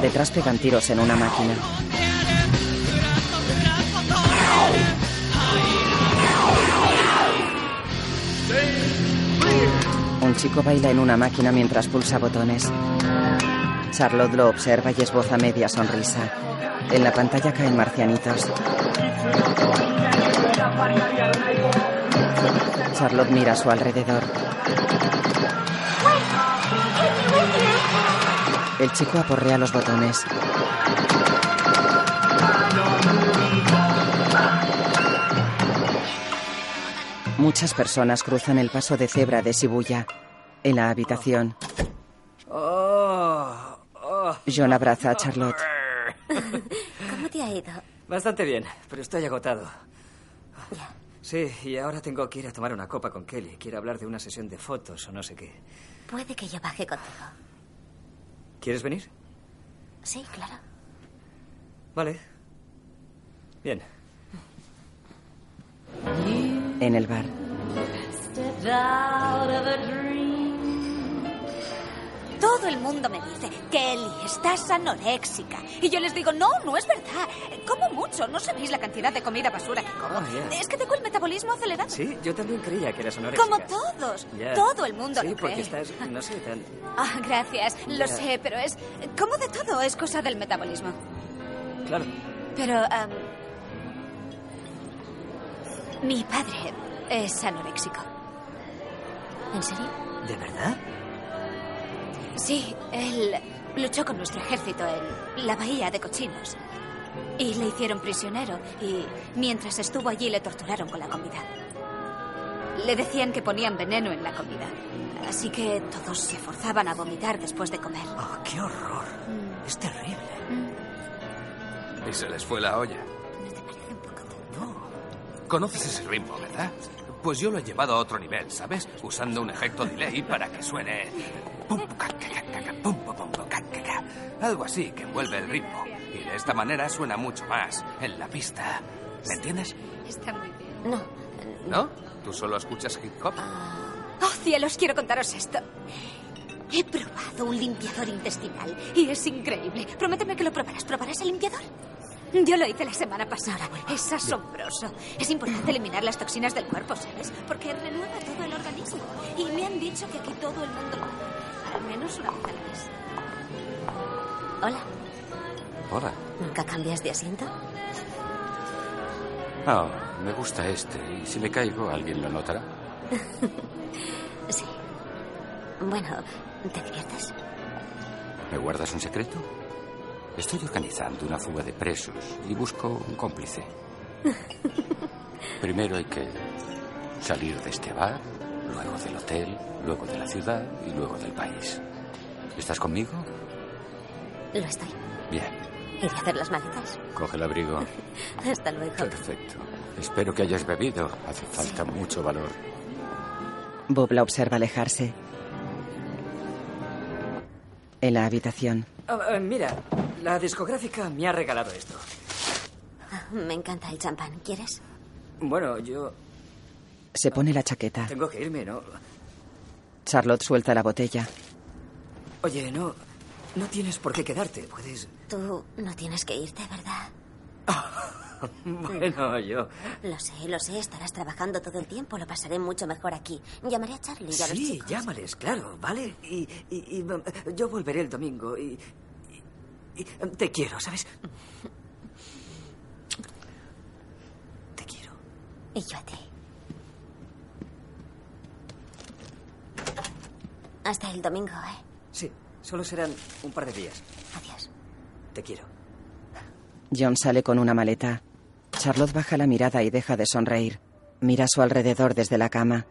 Detrás pegan tiros en una máquina. Un chico baila en una máquina mientras pulsa botones. Charlotte lo observa y esboza media sonrisa. En la pantalla caen marcianitos. Charlotte mira a su alrededor. El chico aporrea los botones. Muchas personas cruzan el paso de cebra de Shibuya. En la habitación. John abraza a Charlotte. ¿Cómo te ha ido? Bastante bien, pero estoy agotado. Sí, y ahora tengo que ir a tomar una copa con Kelly. Quiero hablar de una sesión de fotos o no sé qué. Puede que yo baje contigo. ¿Quieres venir? Sí, claro. Vale. Bien. En el bar. Todo el mundo me dice, Kelly, estás anoréxica. Y yo les digo, no, no es verdad. Como mucho. No sabéis la cantidad de comida basura que como. Ya. Es que tengo el metabolismo acelerado. Sí, yo también creía que eras anoréxica. Como todos. Todo el mundo Sí, lo porque cree. estás, no sé, tan... Ah, gracias. Lo sé, pero es... Como de todo, es cosa del metabolismo. Claro. Pero... mi padre es anoréxico. ¿En serio? ¿De verdad? Sí, él luchó con nuestro ejército en la bahía de Cochinos. Y le hicieron prisionero y mientras estuvo allí le torturaron con la comida. Le decían que ponían veneno en la comida. Así que todos se forzaban a vomitar después de comer. ¡Oh, qué horror! Es terrible. Y se les fue la olla. Conoces ese ritmo, ¿verdad? Pues yo lo he llevado a otro nivel, ¿sabes? Usando un efecto delay para que suene... Algo así que envuelve el ritmo. Y de esta manera suena mucho más en la pista. ¿Me entiendes? Está muy bien. No. ¿No? ¿Tú solo escuchas hip hop? Oh, cielos, quiero contaros esto. He probado un limpiador intestinal y es increíble. Prométeme que lo probarás. ¿Probarás el limpiador? Yo lo hice la semana pasada. Es asombroso. Es importante eliminar las toxinas del cuerpo, ¿sabes? Porque renueva todo el organismo. Y me han dicho que aquí todo el mundo lo hace. Al menos una vez al mes. Hola. Hola. ¿Nunca cambias de asiento? Ah, me gusta este. Y si me caigo, ¿alguien lo notará? Sí. Bueno, ¿te diviertes? ¿Me guardas un secreto? Estoy organizando una fuga de presos y busco un cómplice. Primero hay que salir de este bar, luego del hotel, luego de la ciudad y luego del país. ¿Estás conmigo? Lo estoy. Bien. Iré a hacer las maletas. Coge el abrigo. Hasta luego. Perfecto. Espero que hayas bebido. Hace falta mucho valor. Bob la observa alejarse. En la habitación. Ah, ah, mira, la discográfica me ha regalado esto. Me encanta el champán. ¿Quieres? Bueno, yo Se pone la chaqueta. tengo que irme, ¿no? Charlotte suelta la botella. Oye, no, no tienes por qué quedarte. Puedes. Tú no tienes que irte, ¿verdad? Bueno, yo. Lo sé, lo sé. Estarás trabajando todo el tiempo. Lo pasaré mucho mejor aquí. Llamaré a Charlie y a los Sí, chicos. llámales, claro, ¿vale? Y, y- y, um, yo volveré el domingo y, y- y, te quiero, ¿sabes? Y yo a ti. Hasta el domingo, ¿eh? Sí, solo serán un par de días. Adiós. Te quiero. John sale con una maleta. Charlotte baja la mirada y deja de sonreír. Mira a su alrededor desde la cama.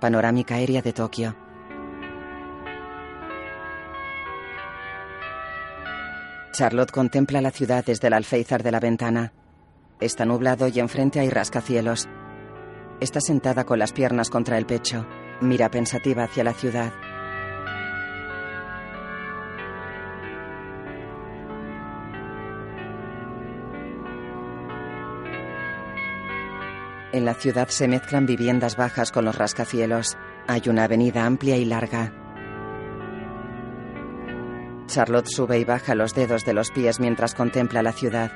Panorámica aérea de Tokio. Charlotte contempla la ciudad desde el alféizar de la ventana. Está nublado y enfrente hay rascacielos. Está sentada con las piernas contra el pecho. Mira pensativa hacia la ciudad. En la ciudad se mezclan viviendas bajas con los rascacielos. Hay una avenida amplia y larga. Charlotte sube y baja los dedos de los pies mientras contempla la ciudad.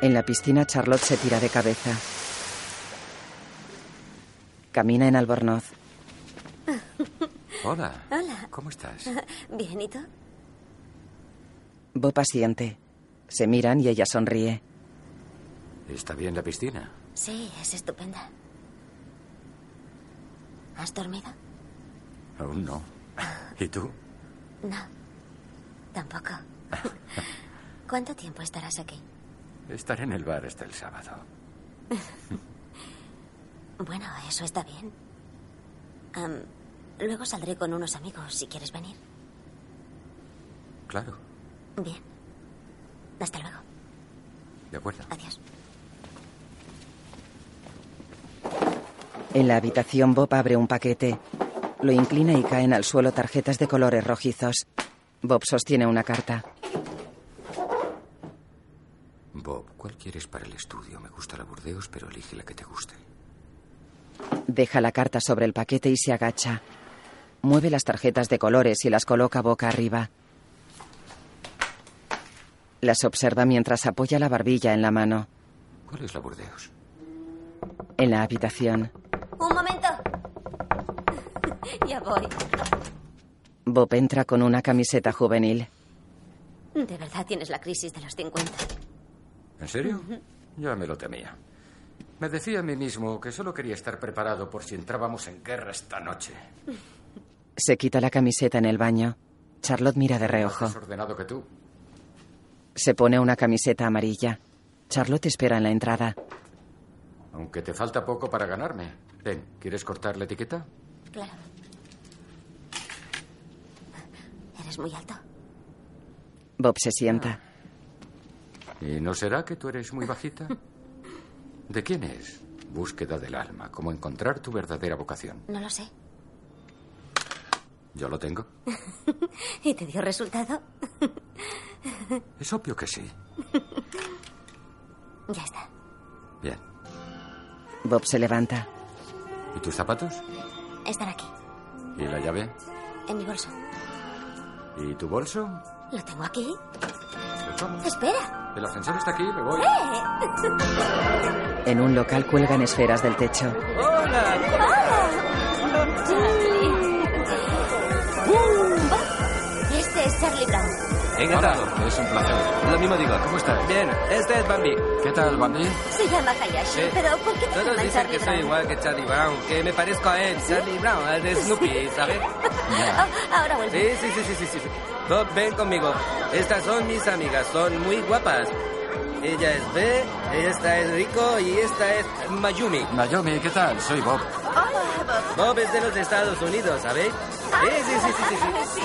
En la piscina Charlotte se tira de cabeza. Camina en Albornoz. Hola. Hola. ¿Cómo estás? Bien, ¿y tú? Bob asiente. Se miran y ella sonríe. ¿Está bien la piscina? Sí, es estupenda. ¿Has dormido? Aún no. ¿Y tú? No. Tampoco. ¿Cuánto tiempo estarás aquí? Estaré en el bar hasta el sábado. Bueno, eso está bien. Am, Luego saldré con unos amigos si quieres venir. Claro, Bien. Hasta luego. de acuerdo. Adiós. En la habitación, Bob abre un paquete. Lo inclina y caen al suelo tarjetas de colores rojizos. Bob sostiene una carta. Bob, ¿cuál quieres para el estudio? Me gusta la Burdeos, pero elige la que te guste. Deja la carta sobre el paquete y se agacha. Mueve las tarjetas de colores y las coloca boca arriba. Las observa mientras apoya la barbilla en la mano. ¿Cuál es la Burdeos? En la habitación, Un momento. ya voy. Bob entra con una camiseta juvenil. De verdad tienes la crisis de los 50. ¿En serio? Ya me lo temía. Me decía a mí mismo que solo quería estar preparado por si entrábamos en guerra esta noche. Se quita la camiseta en el baño. Charlotte mira de reojo. Más ordenado que tú. Se pone una camiseta amarilla. Charlotte espera en la entrada. Aunque te falta poco para ganarme. Ven, ¿quieres cortar la etiqueta? Claro. Eres muy alto. Bob se sienta. ¿Y no será que tú eres muy bajita? ¿De quién es? Búsqueda del alma, cómo encontrar tu verdadera vocación. No lo sé. ¿Yo lo tengo? ¿Y te dio resultado? Es obvio que sí. Ya está. Bien. Bob se levanta. ¿Y tus zapatos? Están aquí, ¿Y la llave? en mi bolso. ¿Y tu bolso? ¿Lo tengo aquí? Espera. El ascensor está aquí, me voy. ¡Eh! En un local cuelgan esferas del techo. ¡Hola! Charlie. Charlie Brown. Encantado. Es un placer. Lo mismo digo. ¿Cómo estás? Bien, este es Bambi. ¿Qué tal, Bambi? Se llama Hayashi, Sí. pero ¿por qué te Todos dicen Charlie que soy igual que Charlie Brown, que me parezco a él, Charlie Brown, al de Snoopy, ¿sabes? Ah, ahora vuelve. Sí, sí, sí, sí, sí, sí. Bob, ven conmigo. Estas son mis amigas, son muy guapas. Ella es B, esta es Rico y esta es Mayumi. Naomi, ¿qué tal? Soy Bob. Bob es de los Estados Unidos, ¿sabéis? Sí, sí, sí, sí, sí, sí.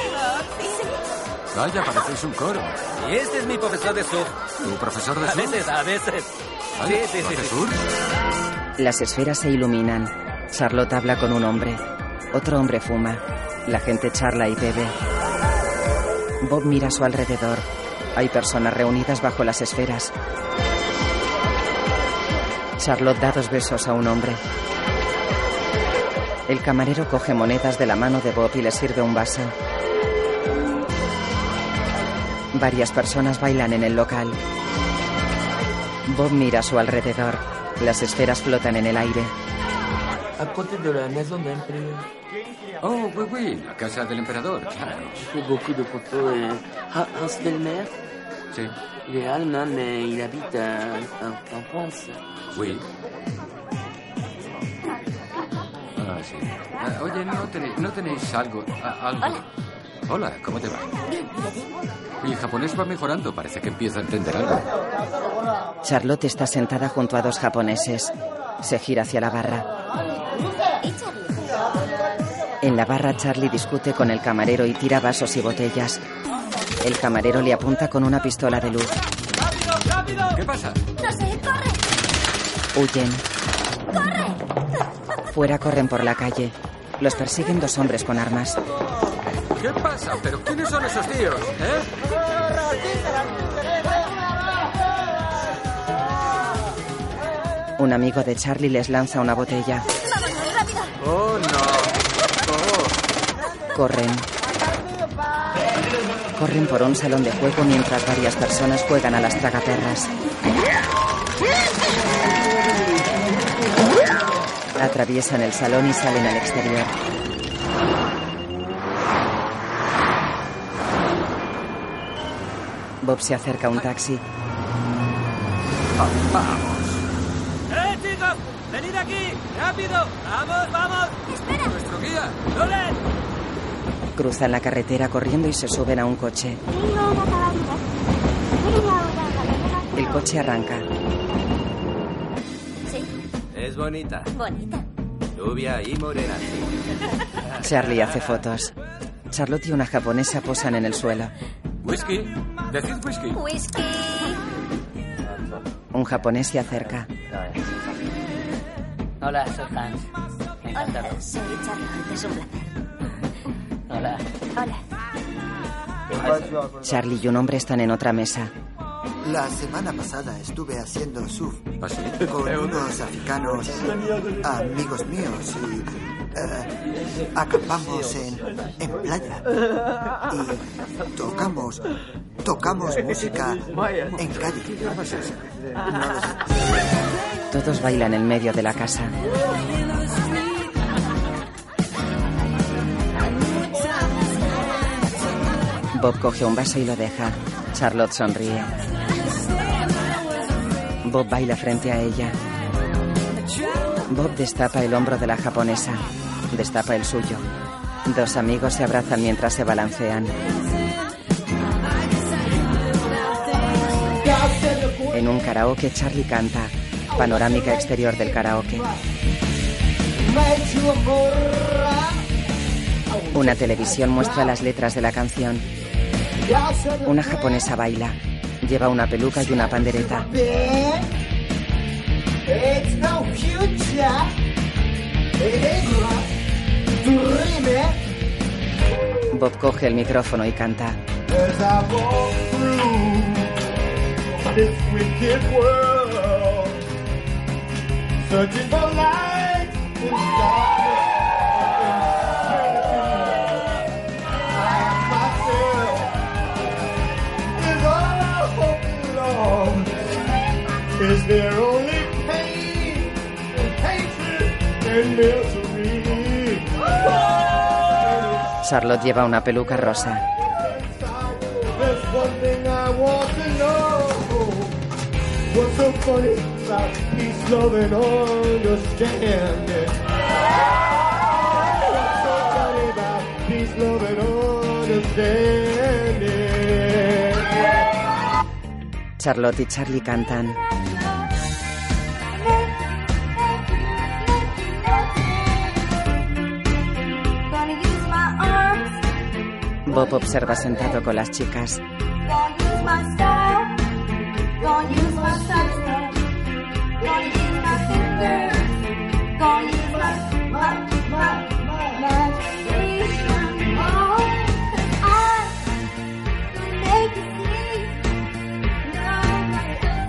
Vaya, parecéis un coro. Y este es mi profesor de surf. ¿Tu profesor de A surf? veces, a veces. Sí, sí, sí. Las esferas se iluminan. Charlotte habla con un hombre. Otro hombre fuma. La gente charla y bebe. Bob mira a su alrededor. Hay personas reunidas bajo las esferas. Charlotte da dos besos a un hombre. El camarero coge monedas de la mano de Bob y le sirve un vaso. Varias personas bailan en el local. Bob mira a su alrededor. Las esferas flotan en el aire. À côté de la maison d'imprimeur. Oh, oui, oui, la casa del emperador, claro. Beaucoup de photos. Hans Delmer, Sí, il est allemand, mais il habite en, en France. oui. Ah, sí. Ah, oye, ¿no tenéis, ¿no tenéis algo? algo? Hola. ¿cómo te va? Mi japonés va mejorando, parece que empiezo a entender algo. Charlotte está sentada junto a dos japoneses. Se gira hacia la barra. En la barra Charlie discute con el camarero y tira vasos y botellas. El camarero le apunta con una pistola de luz. ¿Qué pasa? No sé, corre, Huyen. corre. Fuera corren por la calle. Los persiguen dos hombres con armas. ¿Qué pasa? ¿Pero quiénes son esos tíos? ¿Eh? Un amigo de Charlie les lanza una botella. Vámonos, rápido. Oh, no. Corren. Corren por un salón de juego mientras varias personas juegan a las tragaperras. Atraviesan el salón y salen al exterior. Bob se acerca a un taxi. ¡Eh, chicos! ¡Venid aquí! ¡Rápido! ¡Vamos, vamos! Espera. ¡Nuestro guía! ¡Nolan! Cruzan la carretera corriendo y se suben a un coche. El coche arranca. Sí, Es bonita. bonita. Rubia y morena. Charlie hace fotos. Charlotte y una japonesa posan en el suelo. Whisky. Decid whisky. Whisky. Un japonés se acerca. Hola, soy Hans. Hola, soy Charlotte. Es un placer. Hola. Hola. Charlie y un hombre están en otra mesa. La semana pasada estuve haciendo surf ¿Ah, sí? con unos africanos amigos míos y eh, acampamos en, en playa y tocamos tocamos música en calle. Todos bailan en medio de la casa. Bob coge un vaso y lo deja. Charlotte sonríe. Bob baila frente a ella. Bob destapa el hombro de la japonesa. Destapa el suyo. Dos amigos se abrazan mientras se balancean. En un karaoke, Charlie canta. Panorámica exterior del karaoke. Una televisión muestra las letras de la canción. Una japonesa baila. Lleva una peluca y una pandereta. Is Bob coge el micrófono y canta. as I walk about peace, love, and understanding? Charlotte y Charlie cantan.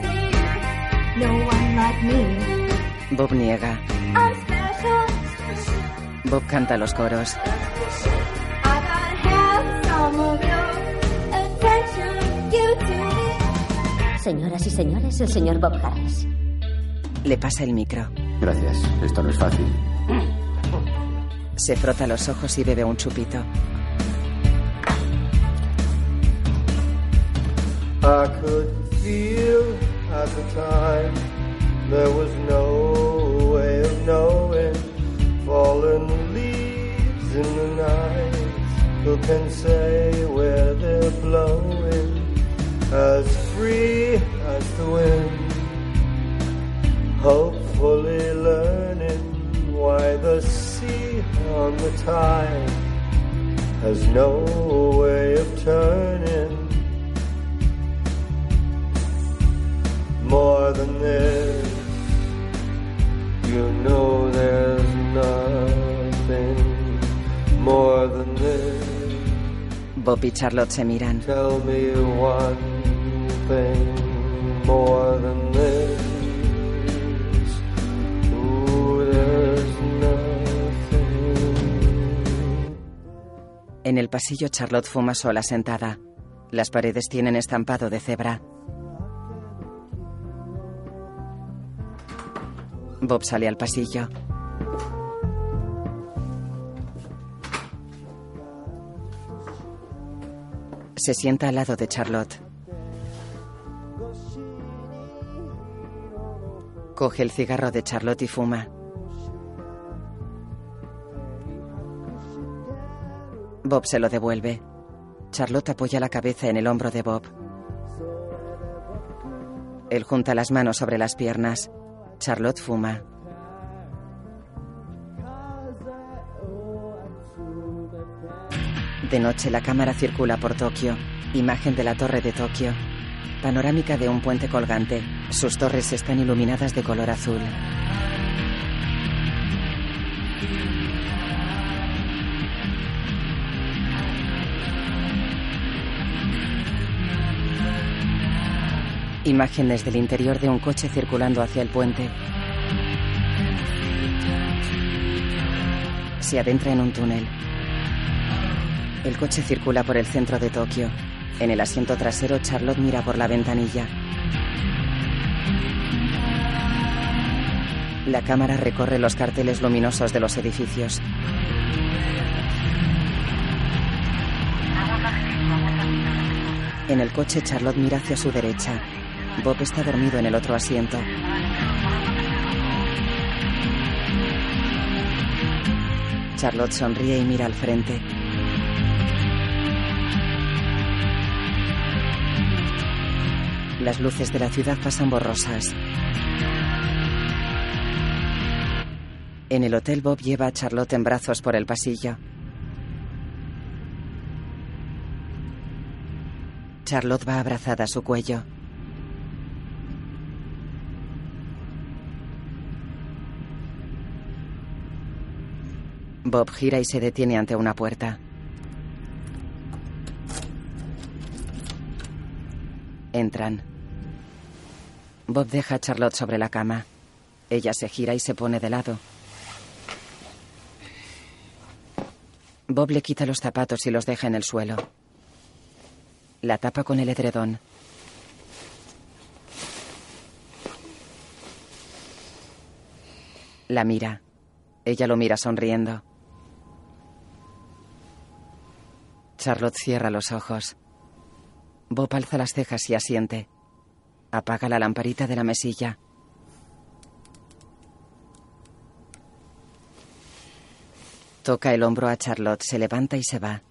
See, no, no one like me. Bob niega. Bob canta los coros. Señoras y señores, el señor Bob Harris. Le pasa el micro. Gracias. Esto no es fácil. Se frota los ojos y bebe un chupito. I could feel at the time there was no way of knowing. Fallen leaves in the night, who can say As free as the wind, hopefully learning why the sea on the tide has no way of turning. more than this. You know there's nothing more than this. Bob y Charlotte se miran. Tell me one En el pasillo, Charlotte fuma sola sentada. Las paredes tienen estampado de cebra. Bob sale al pasillo. Se sienta al lado de Charlotte. Coge el cigarro de Charlotte y fuma. Bob se lo devuelve. Charlotte apoya la cabeza en el hombro de Bob. Él junta las manos sobre las piernas. Charlotte fuma. De noche la cámara circula por Tokio. Imagen de la torre de Tokio. Panorámica de un puente colgante. Sus torres están iluminadas de color azul. Imágenes del interior de un coche circulando hacia el puente. Se adentra en un túnel. El coche circula por el centro de Tokio. En el asiento trasero, Charlotte mira por la ventanilla. La cámara recorre los carteles luminosos de los edificios. En el coche, Charlotte mira hacia su derecha. Bob está dormido en el otro asiento. Charlotte sonríe y mira al frente. Las luces de la ciudad pasan borrosas. En el hotel Bob lleva a Charlotte en brazos por el pasillo. Charlotte va abrazada a su cuello. Bob gira y se detiene ante una puerta. Entran. Bob deja a Charlotte sobre la cama. Ella se gira y se pone de lado. Bob le quita los zapatos y los deja en el suelo. La tapa con el edredón. La mira. Ella lo mira sonriendo. Charlotte cierra los ojos. Bob alza las cejas y asiente. Apaga la lamparita de la mesilla. Toca el hombro a Charlotte, se levanta y se va.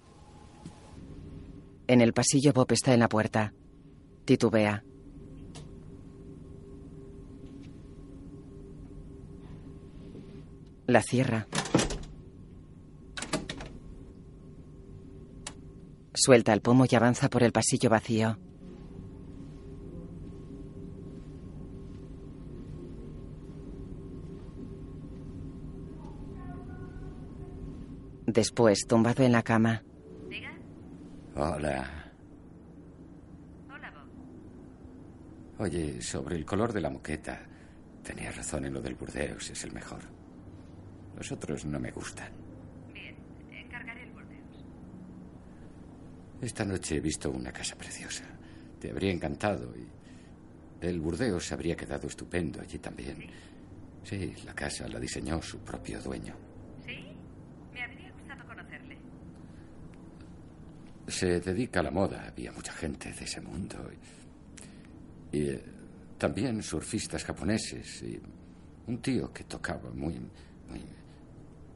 En el pasillo Bob está en la puerta. Titubea. La cierra. Suelta el pomo y avanza por el pasillo vacío. Después, tumbado en la cama, Hola. Hola, Bob. Oye, sobre el color de la moqueta, tenía razón en lo del Burdeos, es el mejor. Los otros no me gustan. Bien, encargaré el Burdeos. Esta noche he visto una casa preciosa. Te habría encantado y el Burdeos habría quedado estupendo allí también. Sí, la casa la diseñó su propio dueño. ¿Sí? Me habría gustado conocerle. Se dedica a la moda. Había mucha gente de ese mundo. Y, y, eh, también surfistas japoneses. Y un tío que tocaba muy, muy,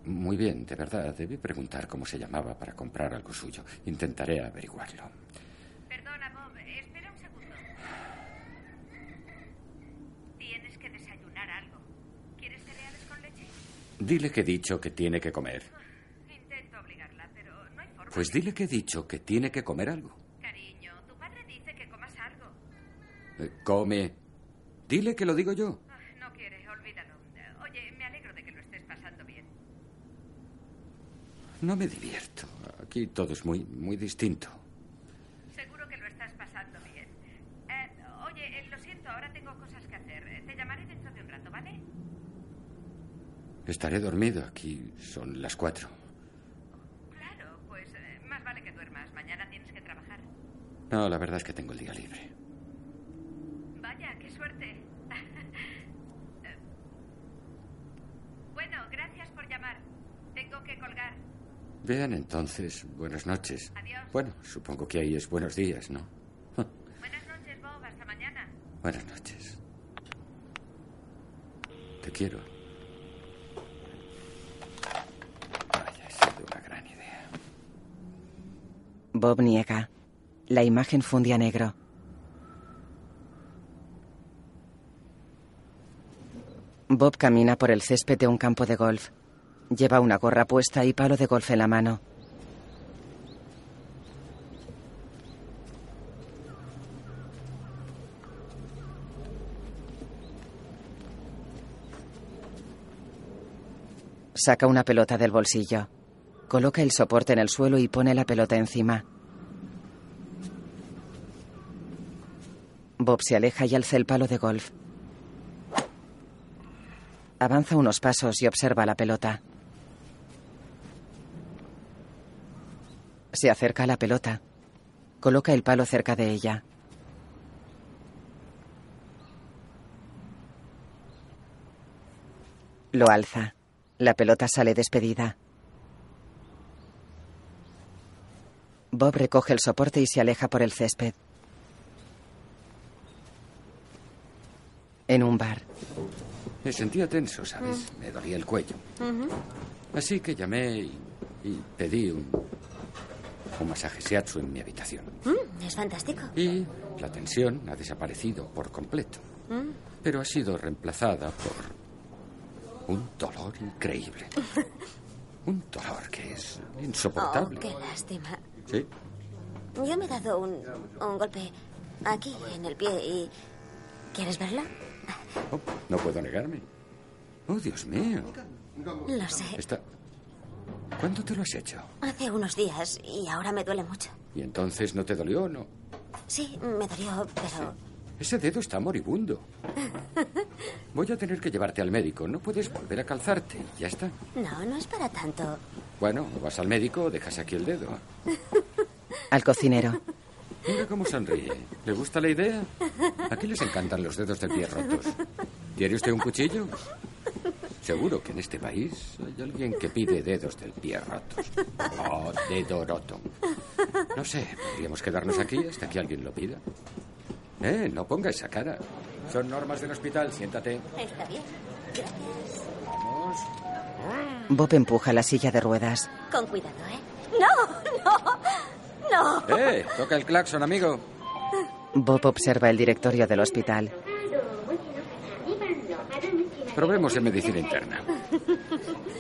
muy bien, de verdad. Debí preguntar cómo se llamaba para comprar algo suyo. Intentaré averiguarlo. Perdona, Bob. Espera un segundo. Tienes que desayunar algo. ¿Quieres cereales con leche? Dile que he dicho que tiene que comer. Intento obligarla, pero no hay forma. Pues dile que he dicho que tiene que comer algo. Cariño, tu padre dice que comas algo. Eh, come. Dile que lo digo yo. Ah, No quiere, olvídalo. Oye, me alegro de que lo estés pasando bien. No me divierto. Aquí todo es muy, muy distinto. Seguro que lo estás pasando bien. Eh, oye, eh, lo siento, ahora tengo cosas que hacer. Te llamaré dentro de un rato, ¿vale? Estaré dormido. Aquí son las cuatro. Claro, pues eh, más vale que duermas. Mañana tienes que trabajar. No, la verdad es que tengo el día libre. Vaya, qué suerte. Bueno, gracias por llamar. Tengo que colgar. Bien, entonces, buenas noches. Adiós. Bueno, supongo que ahí es buenos días, ¿no? Buenas noches, Bob. Hasta mañana. Buenas noches. Te quiero. Vaya, ha sido una gran idea. Bob niega. La imagen funde a negro. Bob camina por el césped de un campo de golf. Lleva una gorra puesta y palo de golf en la mano. Saca una pelota del bolsillo. Coloca el soporte en el suelo y pone la pelota encima. Bob se aleja y alza el palo de golf. Avanza unos pasos y observa la pelota. Se acerca a la pelota. Coloca el palo cerca de ella. Lo alza. La pelota sale despedida. Bob recoge el soporte y se aleja por el césped. En un bar. Me sentía tenso, ¿sabes? Mm. Me dolía el cuello. Así que llamé y, y pedí un, un masaje shiatsu en mi habitación. Mm, es fantástico. Y la tensión ha desaparecido por completo. Mm. Pero ha sido reemplazada por un dolor increíble. Un dolor que es insoportable. Oh, qué lástima. ¿Sí? Yo me he dado un, un golpe aquí en el pie y... ¿Quieres verla? Oh, no puedo negarme. Oh, Dios mío. Lo sé. Está... ¿Cuándo te lo has hecho? Hace unos días y ahora me duele mucho. ¿Y entonces no te dolió o no? Sí, me dolió, pero... Ese dedo está moribundo. Voy a tener que llevarte al médico. No puedes volver a calzarte. Ya está. No, no es para tanto. Bueno, vas al médico o dejas aquí el dedo. Al cocinero. Mira cómo sonríe. ¿Le gusta la idea? Aquí les encantan los dedos del pie rotos. ¿Quiere usted un cuchillo? Seguro que en este país hay alguien que pide dedos del pie rotos. Oh, dedo roto. No sé, podríamos quedarnos aquí hasta que alguien lo pida. Eh, no ponga esa cara. Son normas del hospital, siéntate. Está bien. Gracias. Vamos. Bob empuja la silla de ruedas. Con cuidado, ¿eh? ¡No! ¡No! ¡Eh! Toca el claxon, amigo. Bob observa el directorio del hospital. Probemos en medicina interna.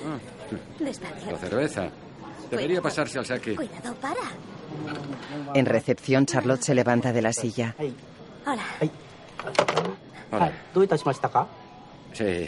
Ah, la cerveza. Debería pasarse al saque. Cuidado, para. En recepción, Charlotte se levanta de la silla. Hola. Hola. Sí.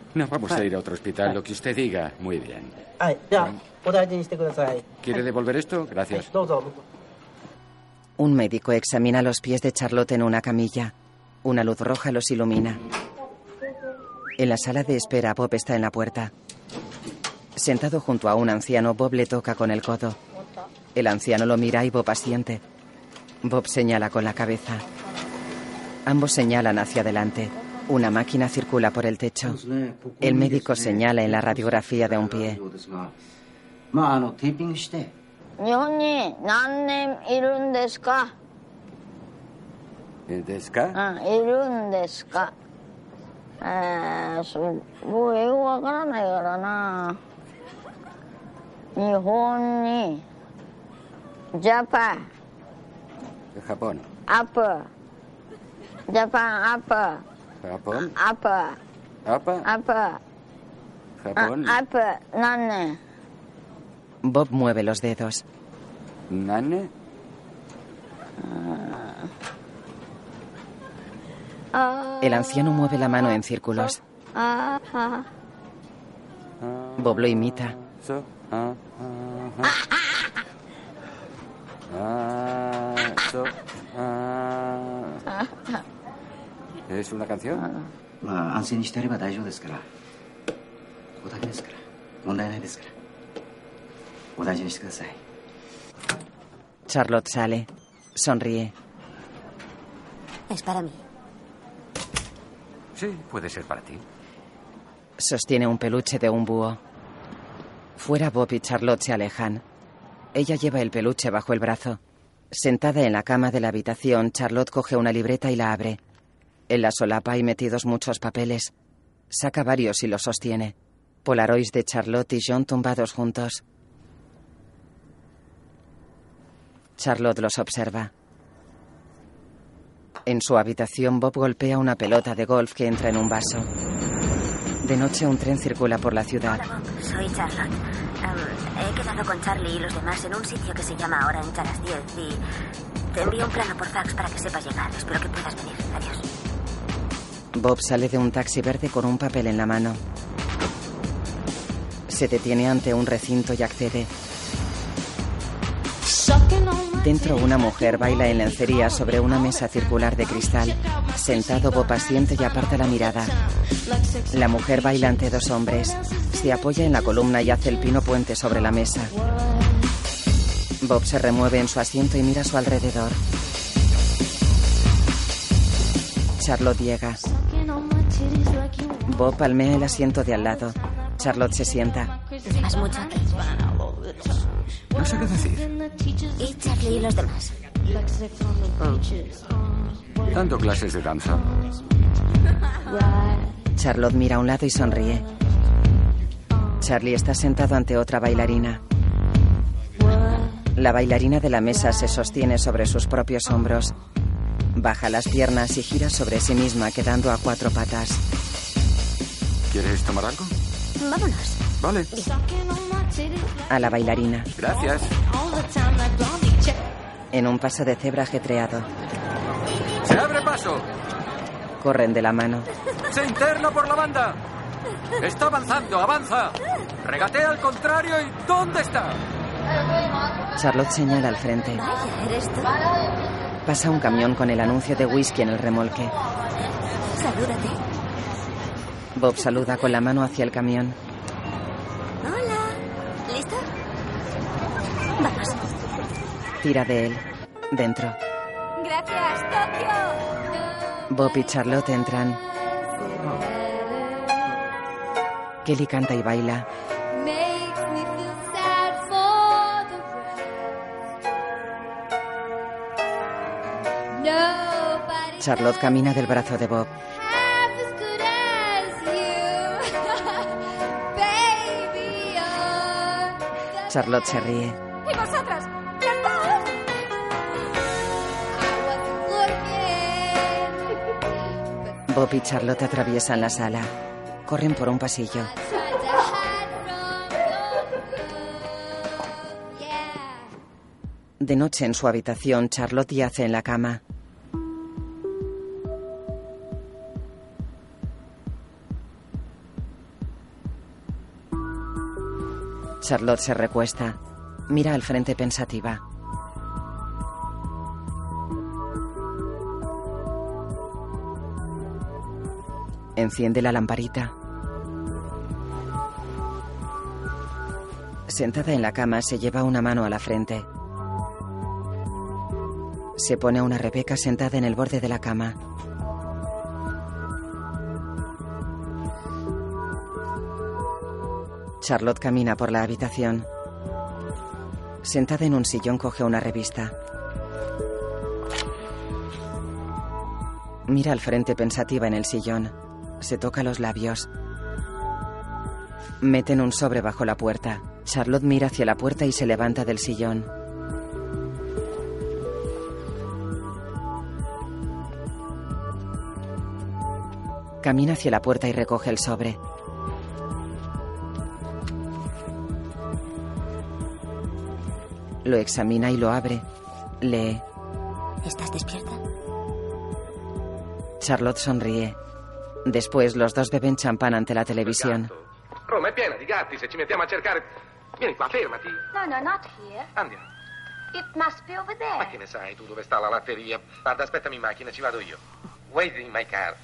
No, vamos a ir a otro hospital, lo que usted diga. Muy bien. ¿Quiere devolver esto? Gracias. Un médico examina los pies de Charlotte en una camilla. Una luz roja los ilumina. En la sala de espera, Bob está en la puerta. Sentado junto a un anciano, Bob le toca con el codo. El anciano lo mira y Bob asiente. Bob señala con la cabeza. Ambos señalan hacia adelante. Una máquina circula por el techo. El médico señala en la radiografía de un pie. Japón. Japón. Japón. Apa. Apa. Apa. Japón. Apa. Nane. Bob mueve los dedos. Nane. Ah. El anciano mueve la mano en círculos. Ah, ah. Bob lo imita. ¿Es una canción? まあ安静にしてやれば大丈夫ですからここだけですから問題ないですからお大事にしてください Charlotte sale. Sonríe. Es para mí. Sí, puede ser para ti. Sostiene un peluche de un búho. Fuera Bob y Charlotte se alejan. Ella lleva el peluche bajo el brazo. Sentada en la cama de la habitación, Charlotte coge una libreta y la abre. En la solapa hay metidos muchos papeles. Saca varios y los sostiene. Polaroids de Charlotte y John tumbados juntos. Charlotte los observa. En su habitación, Bob golpea una pelota de golf que entra en un vaso. De noche, un tren circula por la ciudad. Soy Charlotte. Em, he quedado con Charlie y los demás en un sitio que se llama Orange a las 10 y te envío un plano por fax para que sepas llegar. Espero que puedas venir. Adiós. Bob sale de un taxi verde con un papel en la mano. Se detiene ante un recinto y accede. Dentro una mujer baila en lencería sobre una mesa circular de cristal. Sentado Bob asiente y aparta la mirada. La mujer baila ante dos hombres. Se apoya en la columna y hace el pino puente sobre la mesa. Bob se remueve en su asiento y mira a su alrededor. Charlotte llega. Bob palmea el asiento de al lado. Charlotte se sienta. ¿Llevas mucho aquí? No sé qué decir. ¿Y Charlie y los demás? Dando clases de danza. Charlotte mira a un lado y sonríe. Charlie está sentado ante otra bailarina. La bailarina de la mesa se sostiene sobre sus propios hombros. Baja las piernas y gira sobre sí misma, quedando a cuatro patas. ¿Quieres tomar algo? Vámonos. Vale. A la bailarina. Gracias. En un paso de cebra ajetreado. ¡Se abre paso! Corren de la mano. ¡Se interna por la banda! ¡Está avanzando! ¡Avanza! ¡Regatea al contrario y ¿dónde está? Charlotte señala al frente. ¿Eres tú? Pasa un camión con el anuncio de whisky en el remolque. Salúdate. Bob saluda con la mano hacia el camión. Hola. ¿Listo? Vamos. Tira de él. Dentro. Gracias, Tokio. Bob y Charlotte entran. Kelly canta y baila. Charlotte camina del brazo de Bob. Charlotte se ríe. ¿Y vosotras? ¡Cantaos! Bob y Charlotte atraviesan la sala. Corren por un pasillo. De noche en su habitación, Charlotte yace en la cama. Charlotte se recuesta. Mira al frente pensativa. Enciende la lamparita. Sentada en la cama, se lleva una mano a la frente. Se pone una Rebeca sentada en el borde de la cama. Charlotte camina por la habitación. Sentada en un sillón coge una revista. Mira al frente pensativa en el sillón. Se toca los labios. Meten un sobre bajo la puerta. Charlotte mira hacia la puerta y se levanta del sillón. Camina hacia la puerta y recoge el sobre. Lo examina y lo abre. Lee. ¿Estás despierta? Charlotte sonríe. Después los dos beben champán ante la televisión. Roma è piena di gatti, se ci mettiamo a cercare... Vieni qua, fermati. No, no, not here. Andiamo. It must be over Ma there. che ne sai tu dove sta la latteria? Guarda, aspettami in macchina, ci vado io. Wait in my car.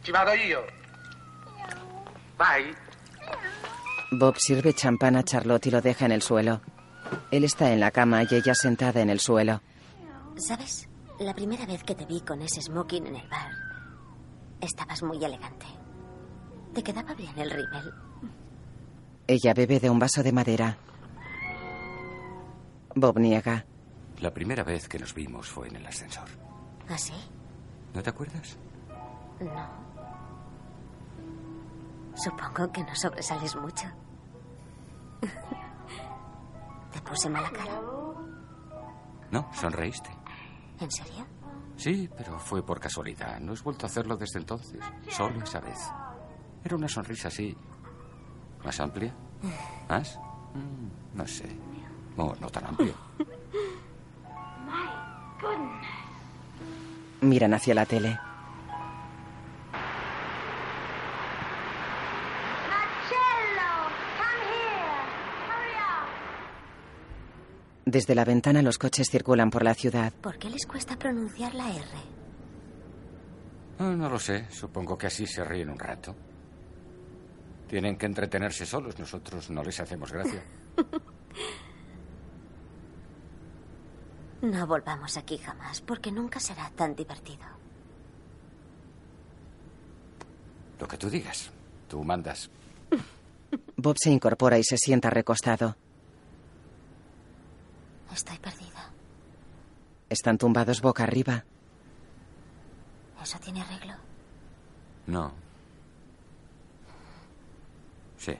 Ci vado io. Vai. Bob sirve champán a Charlotte y lo deja en el suelo. Él está en la cama y ella sentada en el suelo. ¿Sabes? La primera vez que te vi con ese smoking en el bar, estabas muy elegante. Te quedaba bien el rímel. Ella bebe de un vaso de madera. Bob niega. La primera vez que nos vimos fue en el ascensor. ¿Ah, sí? ¿No te acuerdas? No. Supongo que no sobresales mucho. ¿Te puse mala cara? No, sonreíste. ¿En serio? Sí, pero fue por casualidad. No has vuelto a hacerlo desde entonces. Solo esa vez. Era una sonrisa así. ¿Más amplia? ¿Más? Mm, no sé. No, no tan amplia. Miran hacia la tele. Desde la ventana los coches circulan por la ciudad. ¿Por qué les cuesta pronunciar la R? Ah, no lo sé. Supongo que así se ríen un rato. Tienen que entretenerse solos. Nosotros no les hacemos gracia. No volvamos aquí jamás, porque nunca será tan divertido. Lo que tú digas. Tú mandas. Bob se incorpora y se sienta recostado. Estoy perdida. Están tumbados boca arriba. ¿Eso tiene arreglo? No. Sí.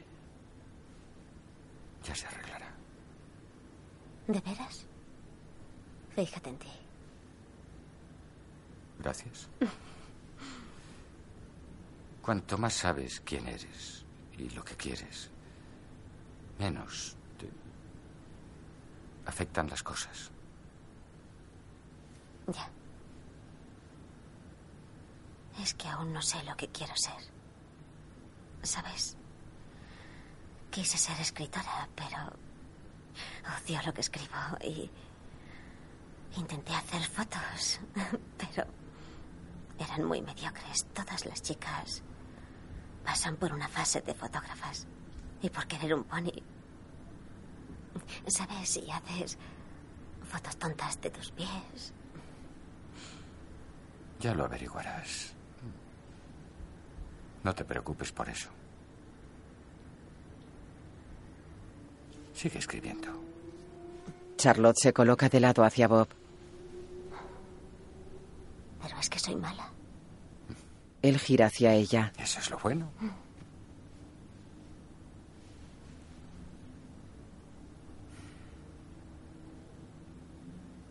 Ya se arreglará. ¿De veras? Fíjate en ti. Gracias. Cuanto más sabes quién eres y lo que quieres, menos afectan las cosas. Ya. Es que aún no sé lo que quiero ser. ¿Sabes? Quise ser escritora, pero odio lo que escribo y intenté hacer fotos, pero eran muy mediocres. Todas las chicas pasan por una fase de fotógrafas y por querer un pony. ¿Sabes si haces fotos tontas de tus pies? Ya lo averiguarás. No te preocupes por eso. Sigue escribiendo. Charlotte se coloca de lado hacia Bob. Pero es que soy mala. Él gira hacia ella. Eso es lo bueno.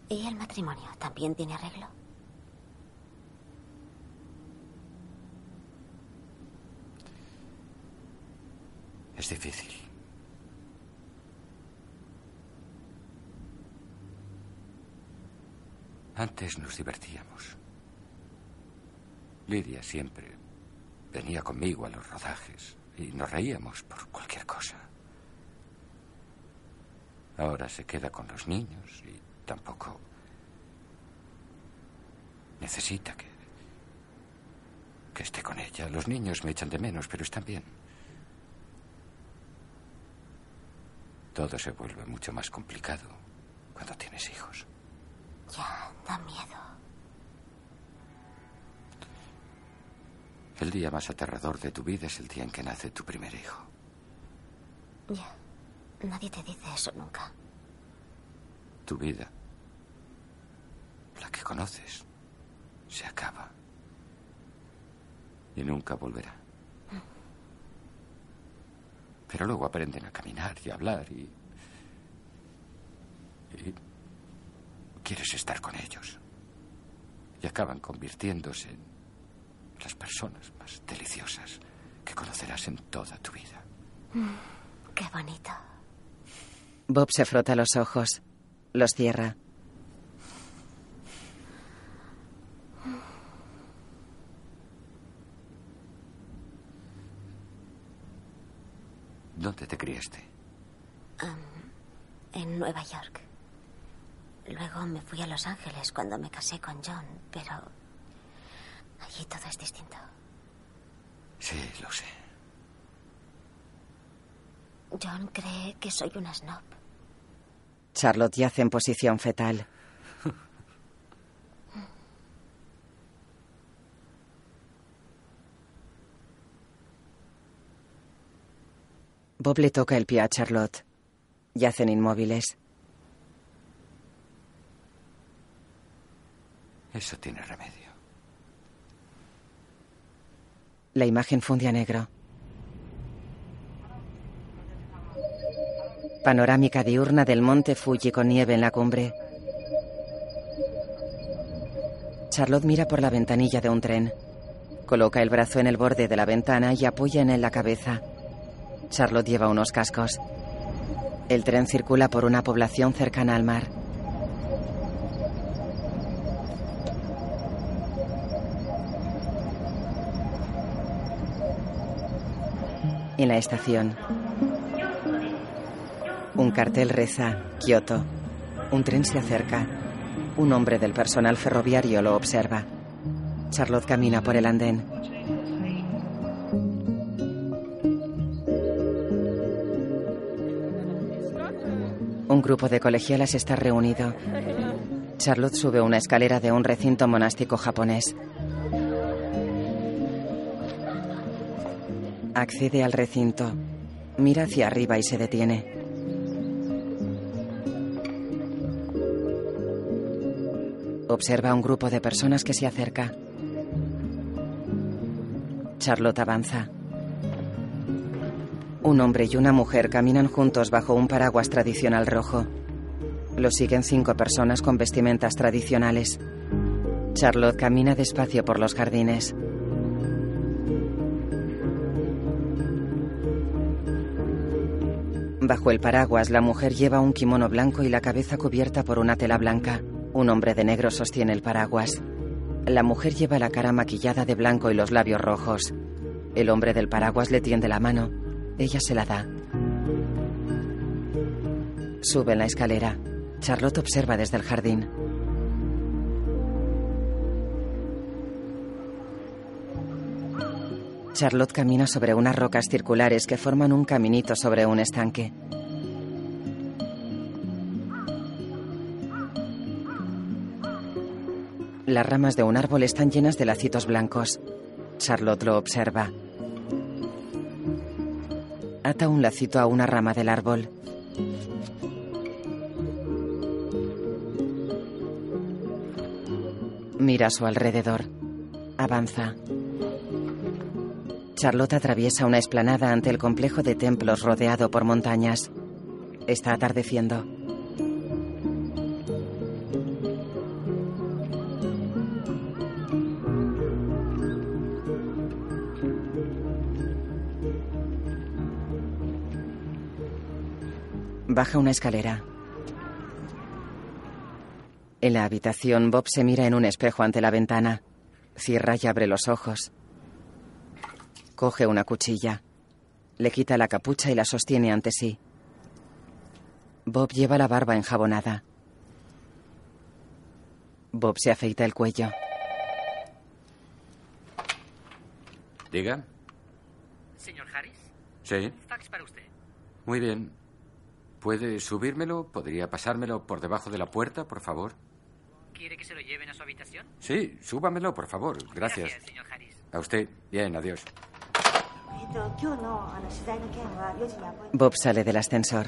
¿Y el matrimonio también tiene arreglo? Es difícil. Antes nos divertíamos. Lidia siempre venía conmigo a los rodajes y nos reíamos por cualquier cosa. Ahora se queda con los niños y tampoco necesita que que esté con ella. Los niños me echan de menos, pero están bien. Todo se vuelve mucho más complicado cuando tienes hijos. Ya, da miedo. El día más aterrador de tu vida es el día en que nace tu primer hijo. Ya. Nadie te dice eso nunca. Tu vida, la que conoces, se acaba. Y nunca volverá. Pero luego aprenden a caminar y a hablar y... y quieres estar con ellos. Y acaban convirtiéndose en las personas más deliciosas que conocerás en toda tu vida. Mm, Qué bonito. Bob se frota los ojos. Los cierra. ¿Dónde te criaste? En Nueva York. Luego me fui a Los Ángeles cuando me casé con John, pero allí todo es distinto. Sí, lo sé. John cree que soy una snob. Charlotte yace en posición fetal. Bob le toca el pie a Charlotte. Yacen inmóviles. Eso tiene remedio. La imagen funde a negro. Panorámica diurna del monte Fuji con nieve en la cumbre. Charlotte mira por la ventanilla de un tren. Coloca el brazo en el borde de la ventana y apoya en él la cabeza. Charlotte lleva unos cascos. El tren circula por una población cercana al mar. En la estación. Un cartel reza, Kioto. Un tren se acerca. Un hombre del personal ferroviario lo observa. Charlotte camina por el andén. Un grupo de colegialas está reunido. Charlotte sube una escalera de un recinto monástico japonés. Accede al recinto. Mira hacia arriba y se detiene. Observa un grupo de personas que se acerca. Charlotte avanza. Un hombre y una mujer caminan juntos bajo un paraguas tradicional rojo. Lo siguen cinco personas con vestimentas tradicionales. Charlotte camina despacio por los jardines. Bajo el paraguas, la mujer lleva un kimono blanco y la cabeza cubierta por una tela blanca. Un hombre de negro sostiene el paraguas. La mujer lleva la cara maquillada de blanco y los labios rojos. El hombre del paraguas le tiende la mano. Ella se la da. Sube en la escalera. Charlotte observa desde el jardín. Charlotte camina sobre unas rocas circulares que forman un caminito sobre un estanque. Las ramas de un árbol están llenas de lacitos blancos. Charlotte lo observa. Ata un lacito a una rama del árbol. Mira a su alrededor. Avanza. Charlotte atraviesa una explanada ante el complejo de templos rodeado por montañas. Está atardeciendo. Baja una escalera. En la habitación, Bob se mira en un espejo ante la ventana. Cierra y abre los ojos. Coge una cuchilla. Le quita la capucha y la sostiene ante sí. Bob lleva la barba enjabonada. Bob se afeita el cuello. Diga. Señor Harris, Sí. fax para usted. Muy bien. ¿Puede subírmelo? ¿Podría pasármelo por debajo de la puerta, por favor? ¿Quiere que se lo lleven a su habitación? Sí, súbamelo, por favor. Gracias. A usted. Bien, adiós. Bob sale del ascensor.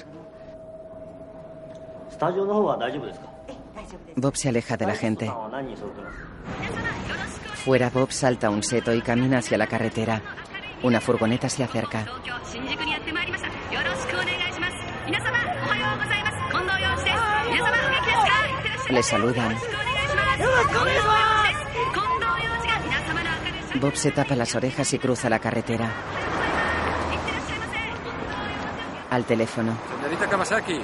Bob se aleja de la gente. Fuera, Bob salta un seto y camina hacia la carretera. Una furgoneta se acerca. le saludan. Bob se tapa las orejas y cruza la carretera. Al teléfono. Señorita Kawasaki,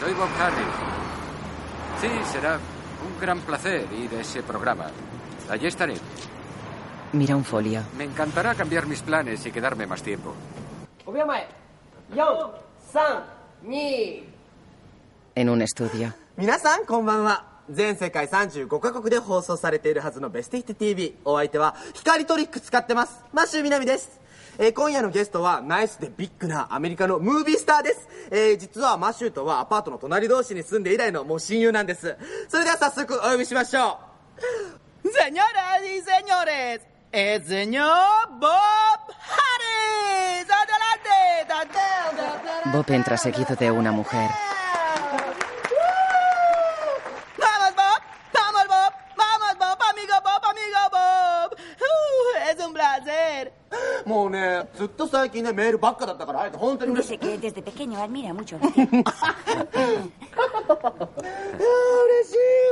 soy Bob Harris. Sí, será un gran placer ir a ese programa. Allí estaré. Mira un folio. Me encantará cambiar mis planes y quedarme más tiempo. En un estudio. 皆さんこんばんは。全世界35カ国で放送されているはずのベストヒット TV お相手は光トリック使ってます。マッシュみなみです。えー今夜のゲストはナイスでビッグなアメリカのムービースターです、えー実はマッシューとはアパートの隣同士に住んで以来のもう親友なんです。それでは早速お呼びしましょう。Señoras y señores。el señor Bob Harris adelante Bob entra seguido de una mujer. ¡Vamos, Bob! ¡Vamos, Bob! ¡Vamos! Placer. もうね、ずっと最近ね、メールばっかだったから、あえて本当に嬉しい。Dice que desde pequeño admira mucho 嬉しい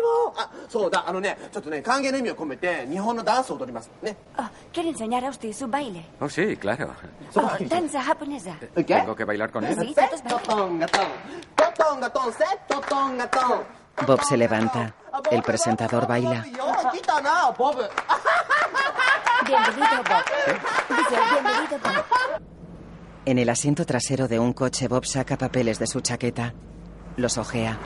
もんあ、そうだ、あのね、ちょっとね、歓迎の意味を込めて、日本のダンスを踊ります。ね。Oh, ¿Quiere enseñar a usted su baile? Oh, sí, claro. Oh, danza japonesa. ¿Tengo que bailar con él? Sí, セットトンガトン。ト Bob se levanta. El presentador baila. Bienvenido, Bob. Bienvenido, Bob. En el asiento trasero de un coche, Bob saca papeles de su chaqueta. Los ojea.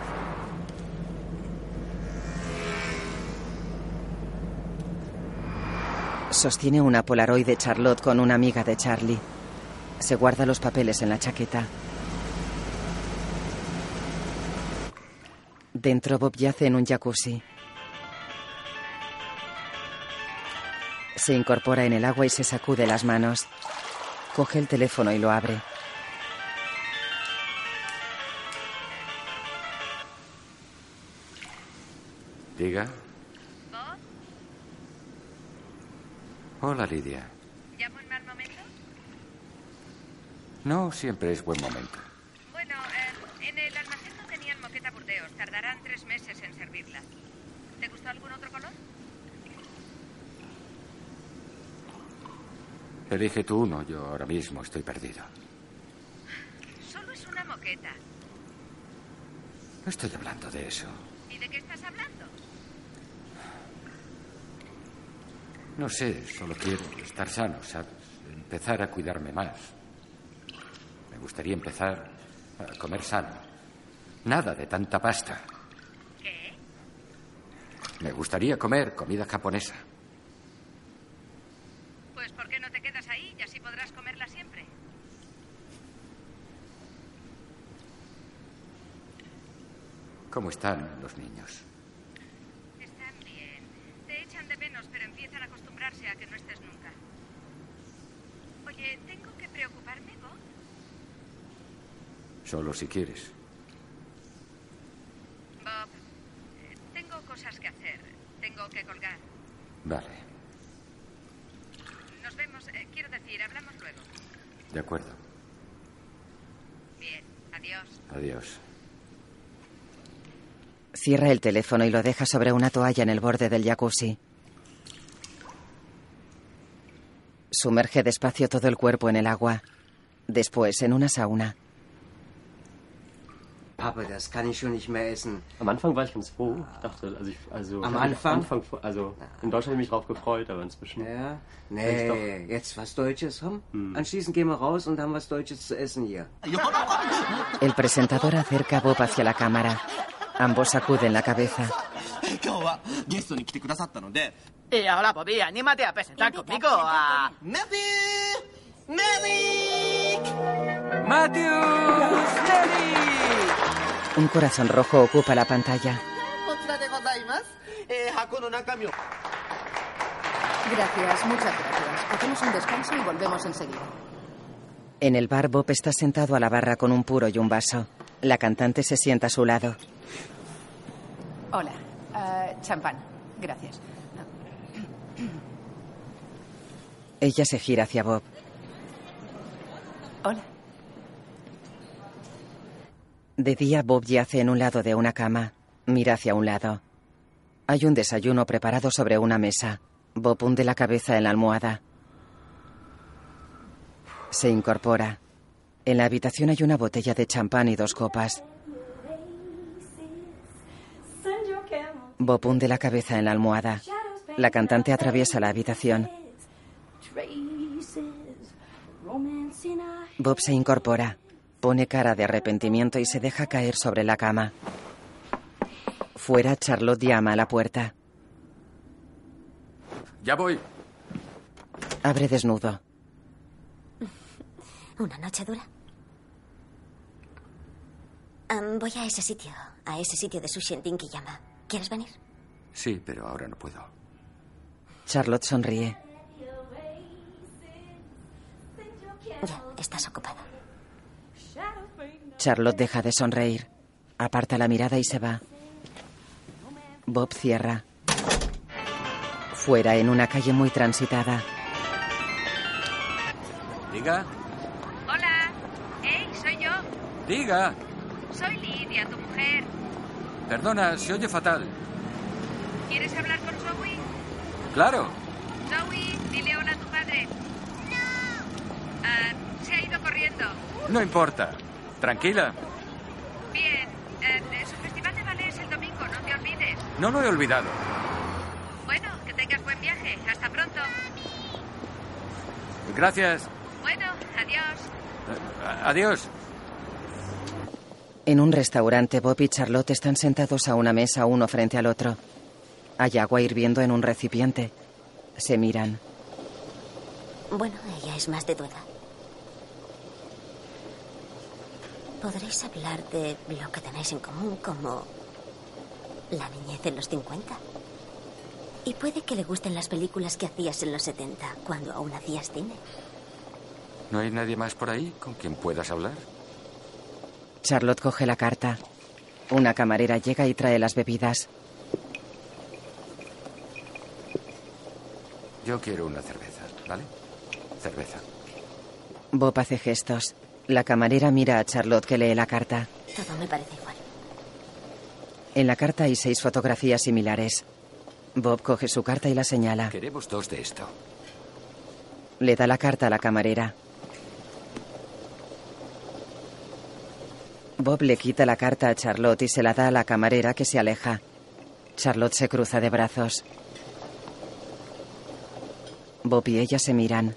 Sostiene una Polaroid de Charlotte con una amiga de Charlie. Se guarda los papeles en la chaqueta. Dentro Bob yace en un jacuzzi. Se incorpora en el agua y se sacude las manos. Coge el teléfono y lo abre. Diga. ¿Bob? Hola, Lidia. ¿Llamo en mal momento? No siempre es buen momento. Bueno, eh, en el almacén no tenían moqueta burdeos. Tardarán tres meses en servirla. ¿Te gustó algún otro color? Elige tú uno, yo ahora mismo estoy perdido. Solo es una moqueta. No estoy hablando de eso. ¿Y de qué estás hablando? No sé, solo quiero estar sano, ¿sabes? Empezar a cuidarme más. Me gustaría empezar a comer sano. Nada de tanta pasta. ¿Qué? Me gustaría comer comida japonesa. Pues ¿por qué no te quedas ahí y así podrás comerla siempre? ¿Cómo están los niños? Están bien. Te echan de menos, pero empiezan a acostumbrarse a que no estés nunca. Oye, ¿tengo que preocuparme, Bob? Solo si quieres. Bob, eh, tengo cosas que hacer. Tengo que colgar. Vale, Nos vemos. eh, quiero decir, hablamos luego. de acuerdo. Bien, adiós. Adiós. Cierra el teléfono y lo deja sobre una toalla en el borde del jacuzzi. Sumerge despacio todo el cuerpo en el agua. Después, en una sauna. Pappe, das kann ich schon nicht mehr essen. Am Anfang war ich ganz froh. Ich dachte, also, ich, also am Anfang? Anfang, also in Deutschland habe ich mich drauf gefreut, aber inzwischen. Ja, nee, doch... jetzt was Deutsches haben. Hm. Anschließend gehen wir raus und haben was Deutsches zu essen hier. El presentador acerca a Bob hacia la cámara. Ambos sacuden la cabeza. Y ahora, Bobby, anímate a presentar conmigo a... ¡Murphy! ¡Medic! ¡Matthews! ¡Medic! Un corazón rojo ocupa la pantalla. Gracias, muchas gracias. Hacemos un descanso y volvemos enseguida. En el bar, Bob está sentado a la barra con un puro y un vaso. La cantante se sienta a su lado. Hola. Ah, champán. Gracias. Ella se gira hacia Bob. Hola. De día, Bob yace en un lado de una cama. Mira hacia un lado. Hay un desayuno preparado sobre una mesa. Bob hunde la cabeza en la almohada. Se incorpora. En la habitación hay una botella de champán y dos copas. Bob hunde la cabeza en la almohada. La cantante atraviesa la habitación. Bob se incorpora. Pone cara de arrepentimiento y se deja caer sobre la cama. Fuera, Charlotte llama a la puerta. Ya voy. Abre desnudo. ¿Una noche dura? Voy a ese sitio, a ese sitio de sushi en Tinkiyama. ¿Quieres venir? Sí, pero ahora no puedo. Charlotte sonríe. Ya, estás ocupado. Charlotte deja de sonreír. Aparta la mirada y se va. Bob cierra. Fuera, en una calle muy transitada. Diga, Hola. Hey, soy yo. diga. Soy Lidia, tu mujer. Perdona, se oye fatal. ¿Quieres hablar con Zoe? Claro. Zoe, dile hola a tu padre. Ah, se ha ido corriendo. No importa. Tranquila. Bien. eh, su festival de ballet es el domingo, no te olvides. No lo he olvidado. Bueno, que tengas buen viaje. Hasta pronto. Gracias. Bueno, adiós. A- Adiós. En un restaurante, Bob y Charlotte están sentados a una mesa uno frente al otro. Hay agua hirviendo en un recipiente. Se miran. Bueno, ella es más de tu edad. ¿Podréis hablar de lo que tenéis en común como la niñez en los 50? Y puede que le gusten las películas que hacías en los 70, cuando aún hacías cine. ¿No hay nadie más por ahí con quien puedas hablar? Charlotte coge la carta. Una camarera llega y trae las bebidas. Yo quiero una cerveza, ¿vale? Cerveza. Bob hace gestos. La camarera mira a Charlotte que lee la carta. Todo me parece igual. En la carta hay seis fotografías similares. Bob coge su carta y la señala. Queremos dos de esto. Le da la carta a la camarera. Bob le quita la carta a Charlotte y se la da a la camarera que se aleja. Charlotte se cruza de brazos. Bob y ella se miran.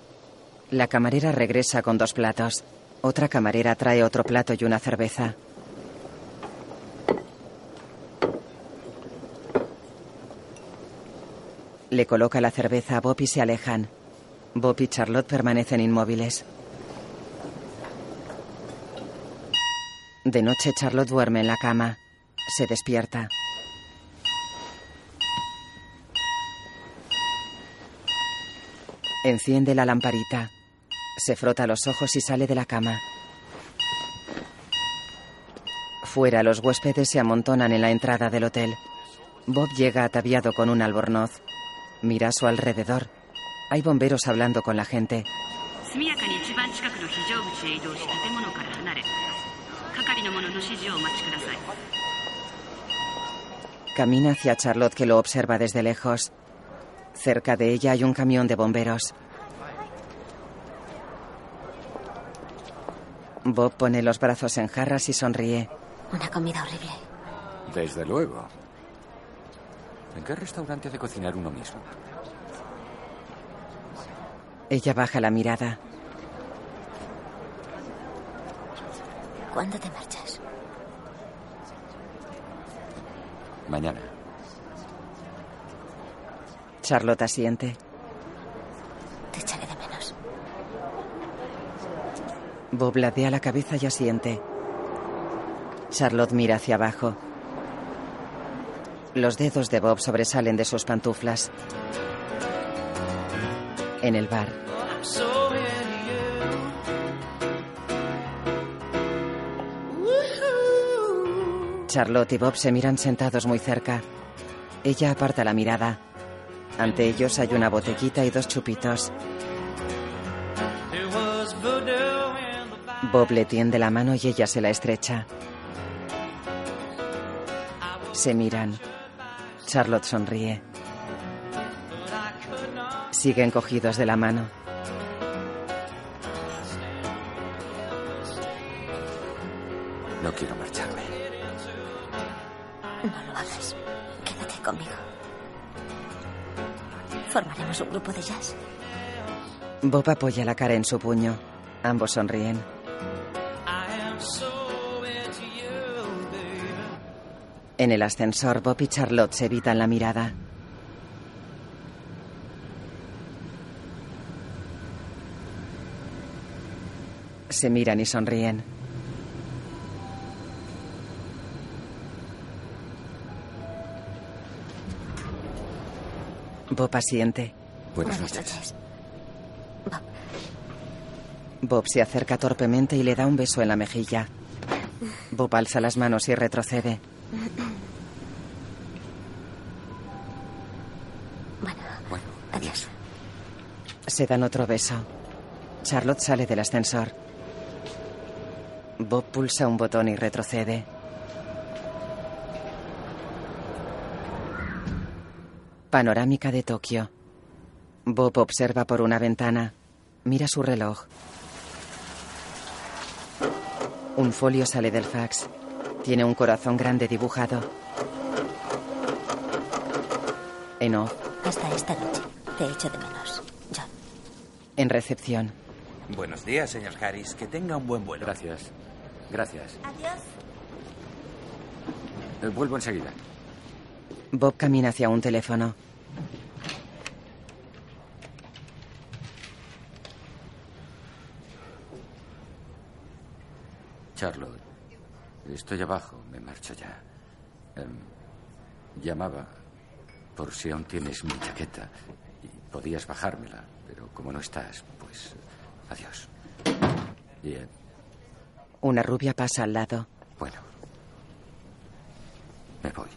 La camarera regresa con dos platos. Otra camarera trae otro plato y una cerveza. Le coloca la cerveza a Bob y se alejan. Bob y Charlotte permanecen inmóviles. De noche Charlotte duerme en la cama. Se despierta. Enciende la lamparita. Se frota los ojos y sale de la cama. Fuera, los huéspedes se amontonan en la entrada del hotel. Bob llega ataviado con un albornoz. Mira a su alrededor. Hay bomberos hablando con la gente. Camina hacia Charlotte que lo observa desde lejos. Cerca de ella hay un camión de bomberos. Bob pone los brazos en jarras y sonríe. Una comida horrible. Desde luego. ¿En qué restaurante ha de cocinar uno mismo? Ella baja la mirada. ¿Cuándo te marchas? Mañana. Charlotte asiente. Te echaré de menos. Bob ladea la cabeza y asiente. Charlotte mira hacia abajo. Los dedos de Bob sobresalen de sus pantuflas. En el bar. Charlotte y Bob se miran sentados muy cerca. Ella aparta la mirada. Ante ellos hay una botellita y dos chupitos. Bob le tiende la mano y ella se la estrecha. Se miran. Charlotte sonríe. Siguen cogidos de la mano. No quiero marcharme. No lo hagas. Quédate conmigo. Formaremos un grupo de jazz. Bob apoya la cara en su puño. Ambos sonríen. En el ascensor, Bob y Charlotte se evitan la mirada. Se miran y sonríen. Bob asiente. Buenas Buenas noches. noches. Bob se acerca torpemente y le da un beso en la mejilla. Bob alza las manos y retrocede. Bueno, adiós. Se dan otro beso. Charlotte sale del ascensor. Bob pulsa un botón y retrocede. Panorámica de Tokio. Bob observa por una ventana. Mira su reloj. Un folio sale del fax. Tiene un corazón grande dibujado. En off, Hasta esta noche. Te echo de menos. En recepción. Buenos días, señor Harris. Que tenga un buen vuelo. Gracias. Gracias. Adiós. Eh, vuelvo enseguida. Bob camina hacia un teléfono. Charlotte, estoy abajo, me marcho ya. Em, llamaba por si aún tienes mi chaqueta podías bajármela, pero como no estás, pues adiós. Bien, Una rubia pasa al lado. bueno. Me voy.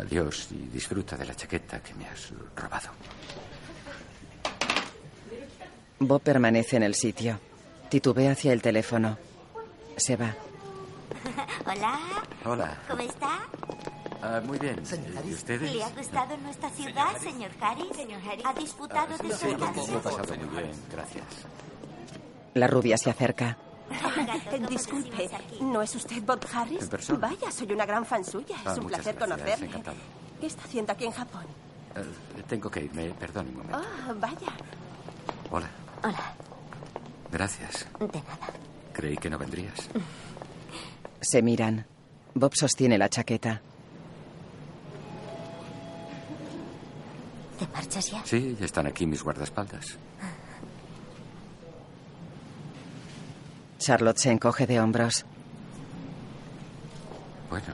Adiós y disfruta de la chaqueta que me has robado. Bob permanece en el sitio. Titubea hacia el teléfono. Se va. Hola. Hola. ¿Cómo está? Ah, muy bien. ¿Y ustedes? ¿Le ha gustado nuestra ciudad, señor Harris? Señor Harris. ¿Ha disfrutado de su Sí, lo he casa? pasado muy bien, gracias. La rubia se acerca. Disculpe, ¿no es usted Bob Harris? En persona. Vaya, soy una gran fan suya. Ah, es un muchas placer gracias, conocerle. encantado. ¿Qué está haciendo aquí en Japón? Eh, tengo que irme, perdón un momento. Ah, vaya. Hola, Hola. gracias. De nada. Creí que no vendrías. Se miran. Bob sostiene la chaqueta. ¿Te marchas ya? Sí, ya están aquí mis guardaespaldas. Charlotte se encoge de hombros. Bueno,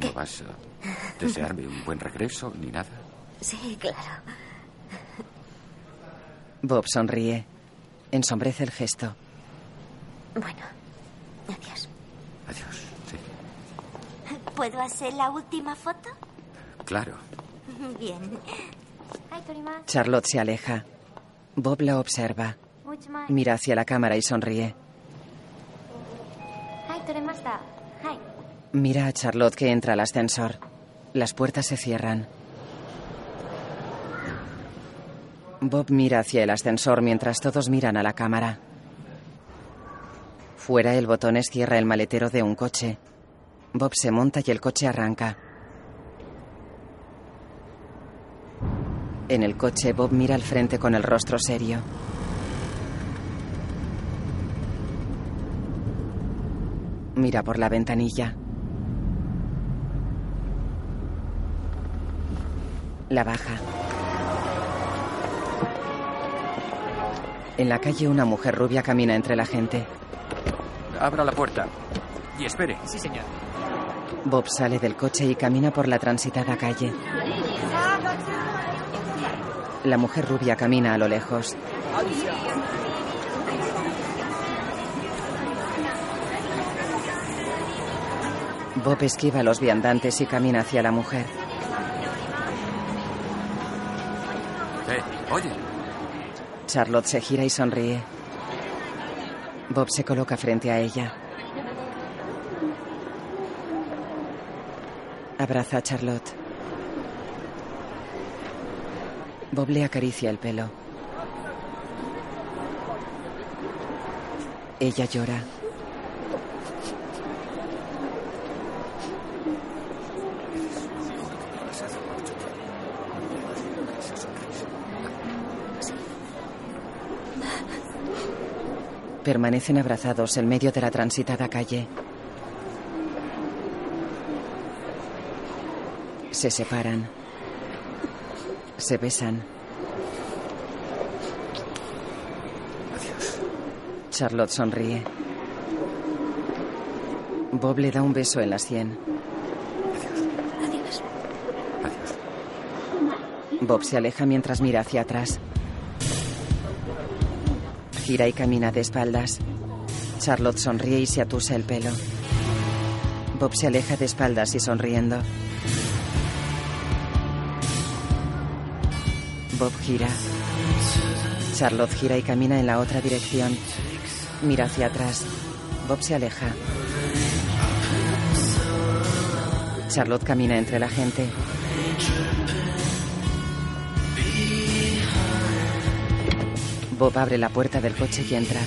no vas a desearme un buen regreso ni nada. Sí, claro. Bob sonríe. Ensombrece el gesto. Bueno, adiós. Adiós. Sí, ¿Puedo hacer la última foto? claro. Bien. Charlotte se aleja. Bob la observa. Mira hacia la cámara y sonríe. Mira a Charlotte que entra al ascensor. Las puertas se cierran. Bob mira hacia el ascensor mientras todos miran a la cámara. Fuera el botones cierra el maletero de un coche. Bob se monta y el coche arranca. En el coche Bob mira al frente con el rostro serio. Mira por la ventanilla. La baja. En la calle una mujer rubia camina entre la gente. Abra la puerta. Y espere. Sí, señor. Bob sale del coche y camina por la transitada calle. La mujer rubia camina a lo lejos. Bob esquiva a los viandantes y camina hacia la mujer. Eh, oye, Charlotte se gira y sonríe. Bob se coloca frente a ella. Abraza a Charlotte. Bob le acaricia el pelo. Ella llora. Permanecen abrazados en medio de la transitada calle. Se separan. Se besan. Charlotte sonríe. Bob le da un beso en la sien. Adiós. Bob se aleja mientras mira hacia atrás. Gira y camina de espaldas. Charlotte sonríe y se atusa el pelo. Bob se aleja de espaldas y sonriendo. Bob gira. Charlotte gira y camina en la otra dirección. Mira hacia atrás. Bob se aleja. Charlotte camina entre la gente. Bob abre la puerta del coche y entra.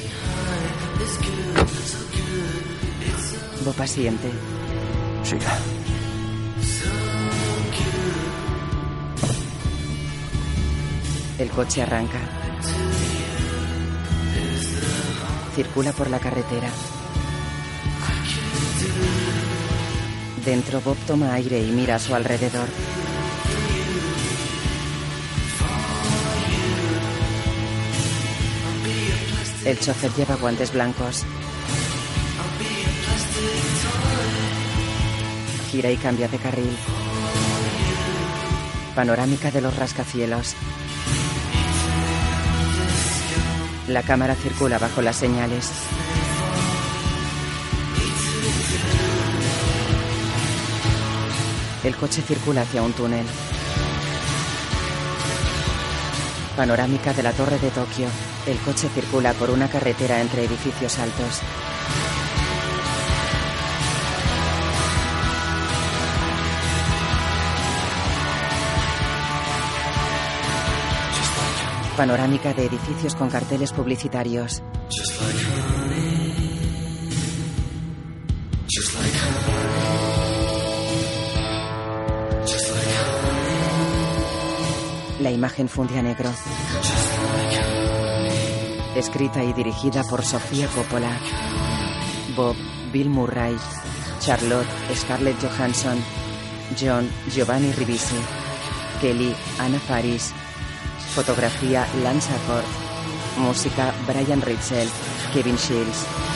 Bob asiente. Siga. Coche arranca. Circula por la carretera. Dentro Bob toma aire y mira a su alrededor. El chofer lleva guantes blancos. Gira y cambia de carril. Panorámica de los rascacielos. La cámara circula bajo las señales. El coche circula hacia un túnel. Panorámica de la torre de Tokio. El coche circula por una carretera entre edificios altos. Panorámica de edificios con carteles publicitarios. La imagen funde a negro. Escrita y dirigida por Sofía Coppola. Bob, Bill Murray. Charlotte, Scarlett Johansson. John, Giovanni Ribisi. Kelly, Anna Faris. Fotografía, Lance Accord. Música, Brian Ritchell. Kevin Shields.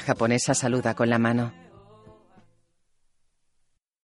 Japonesa saluda con la mano.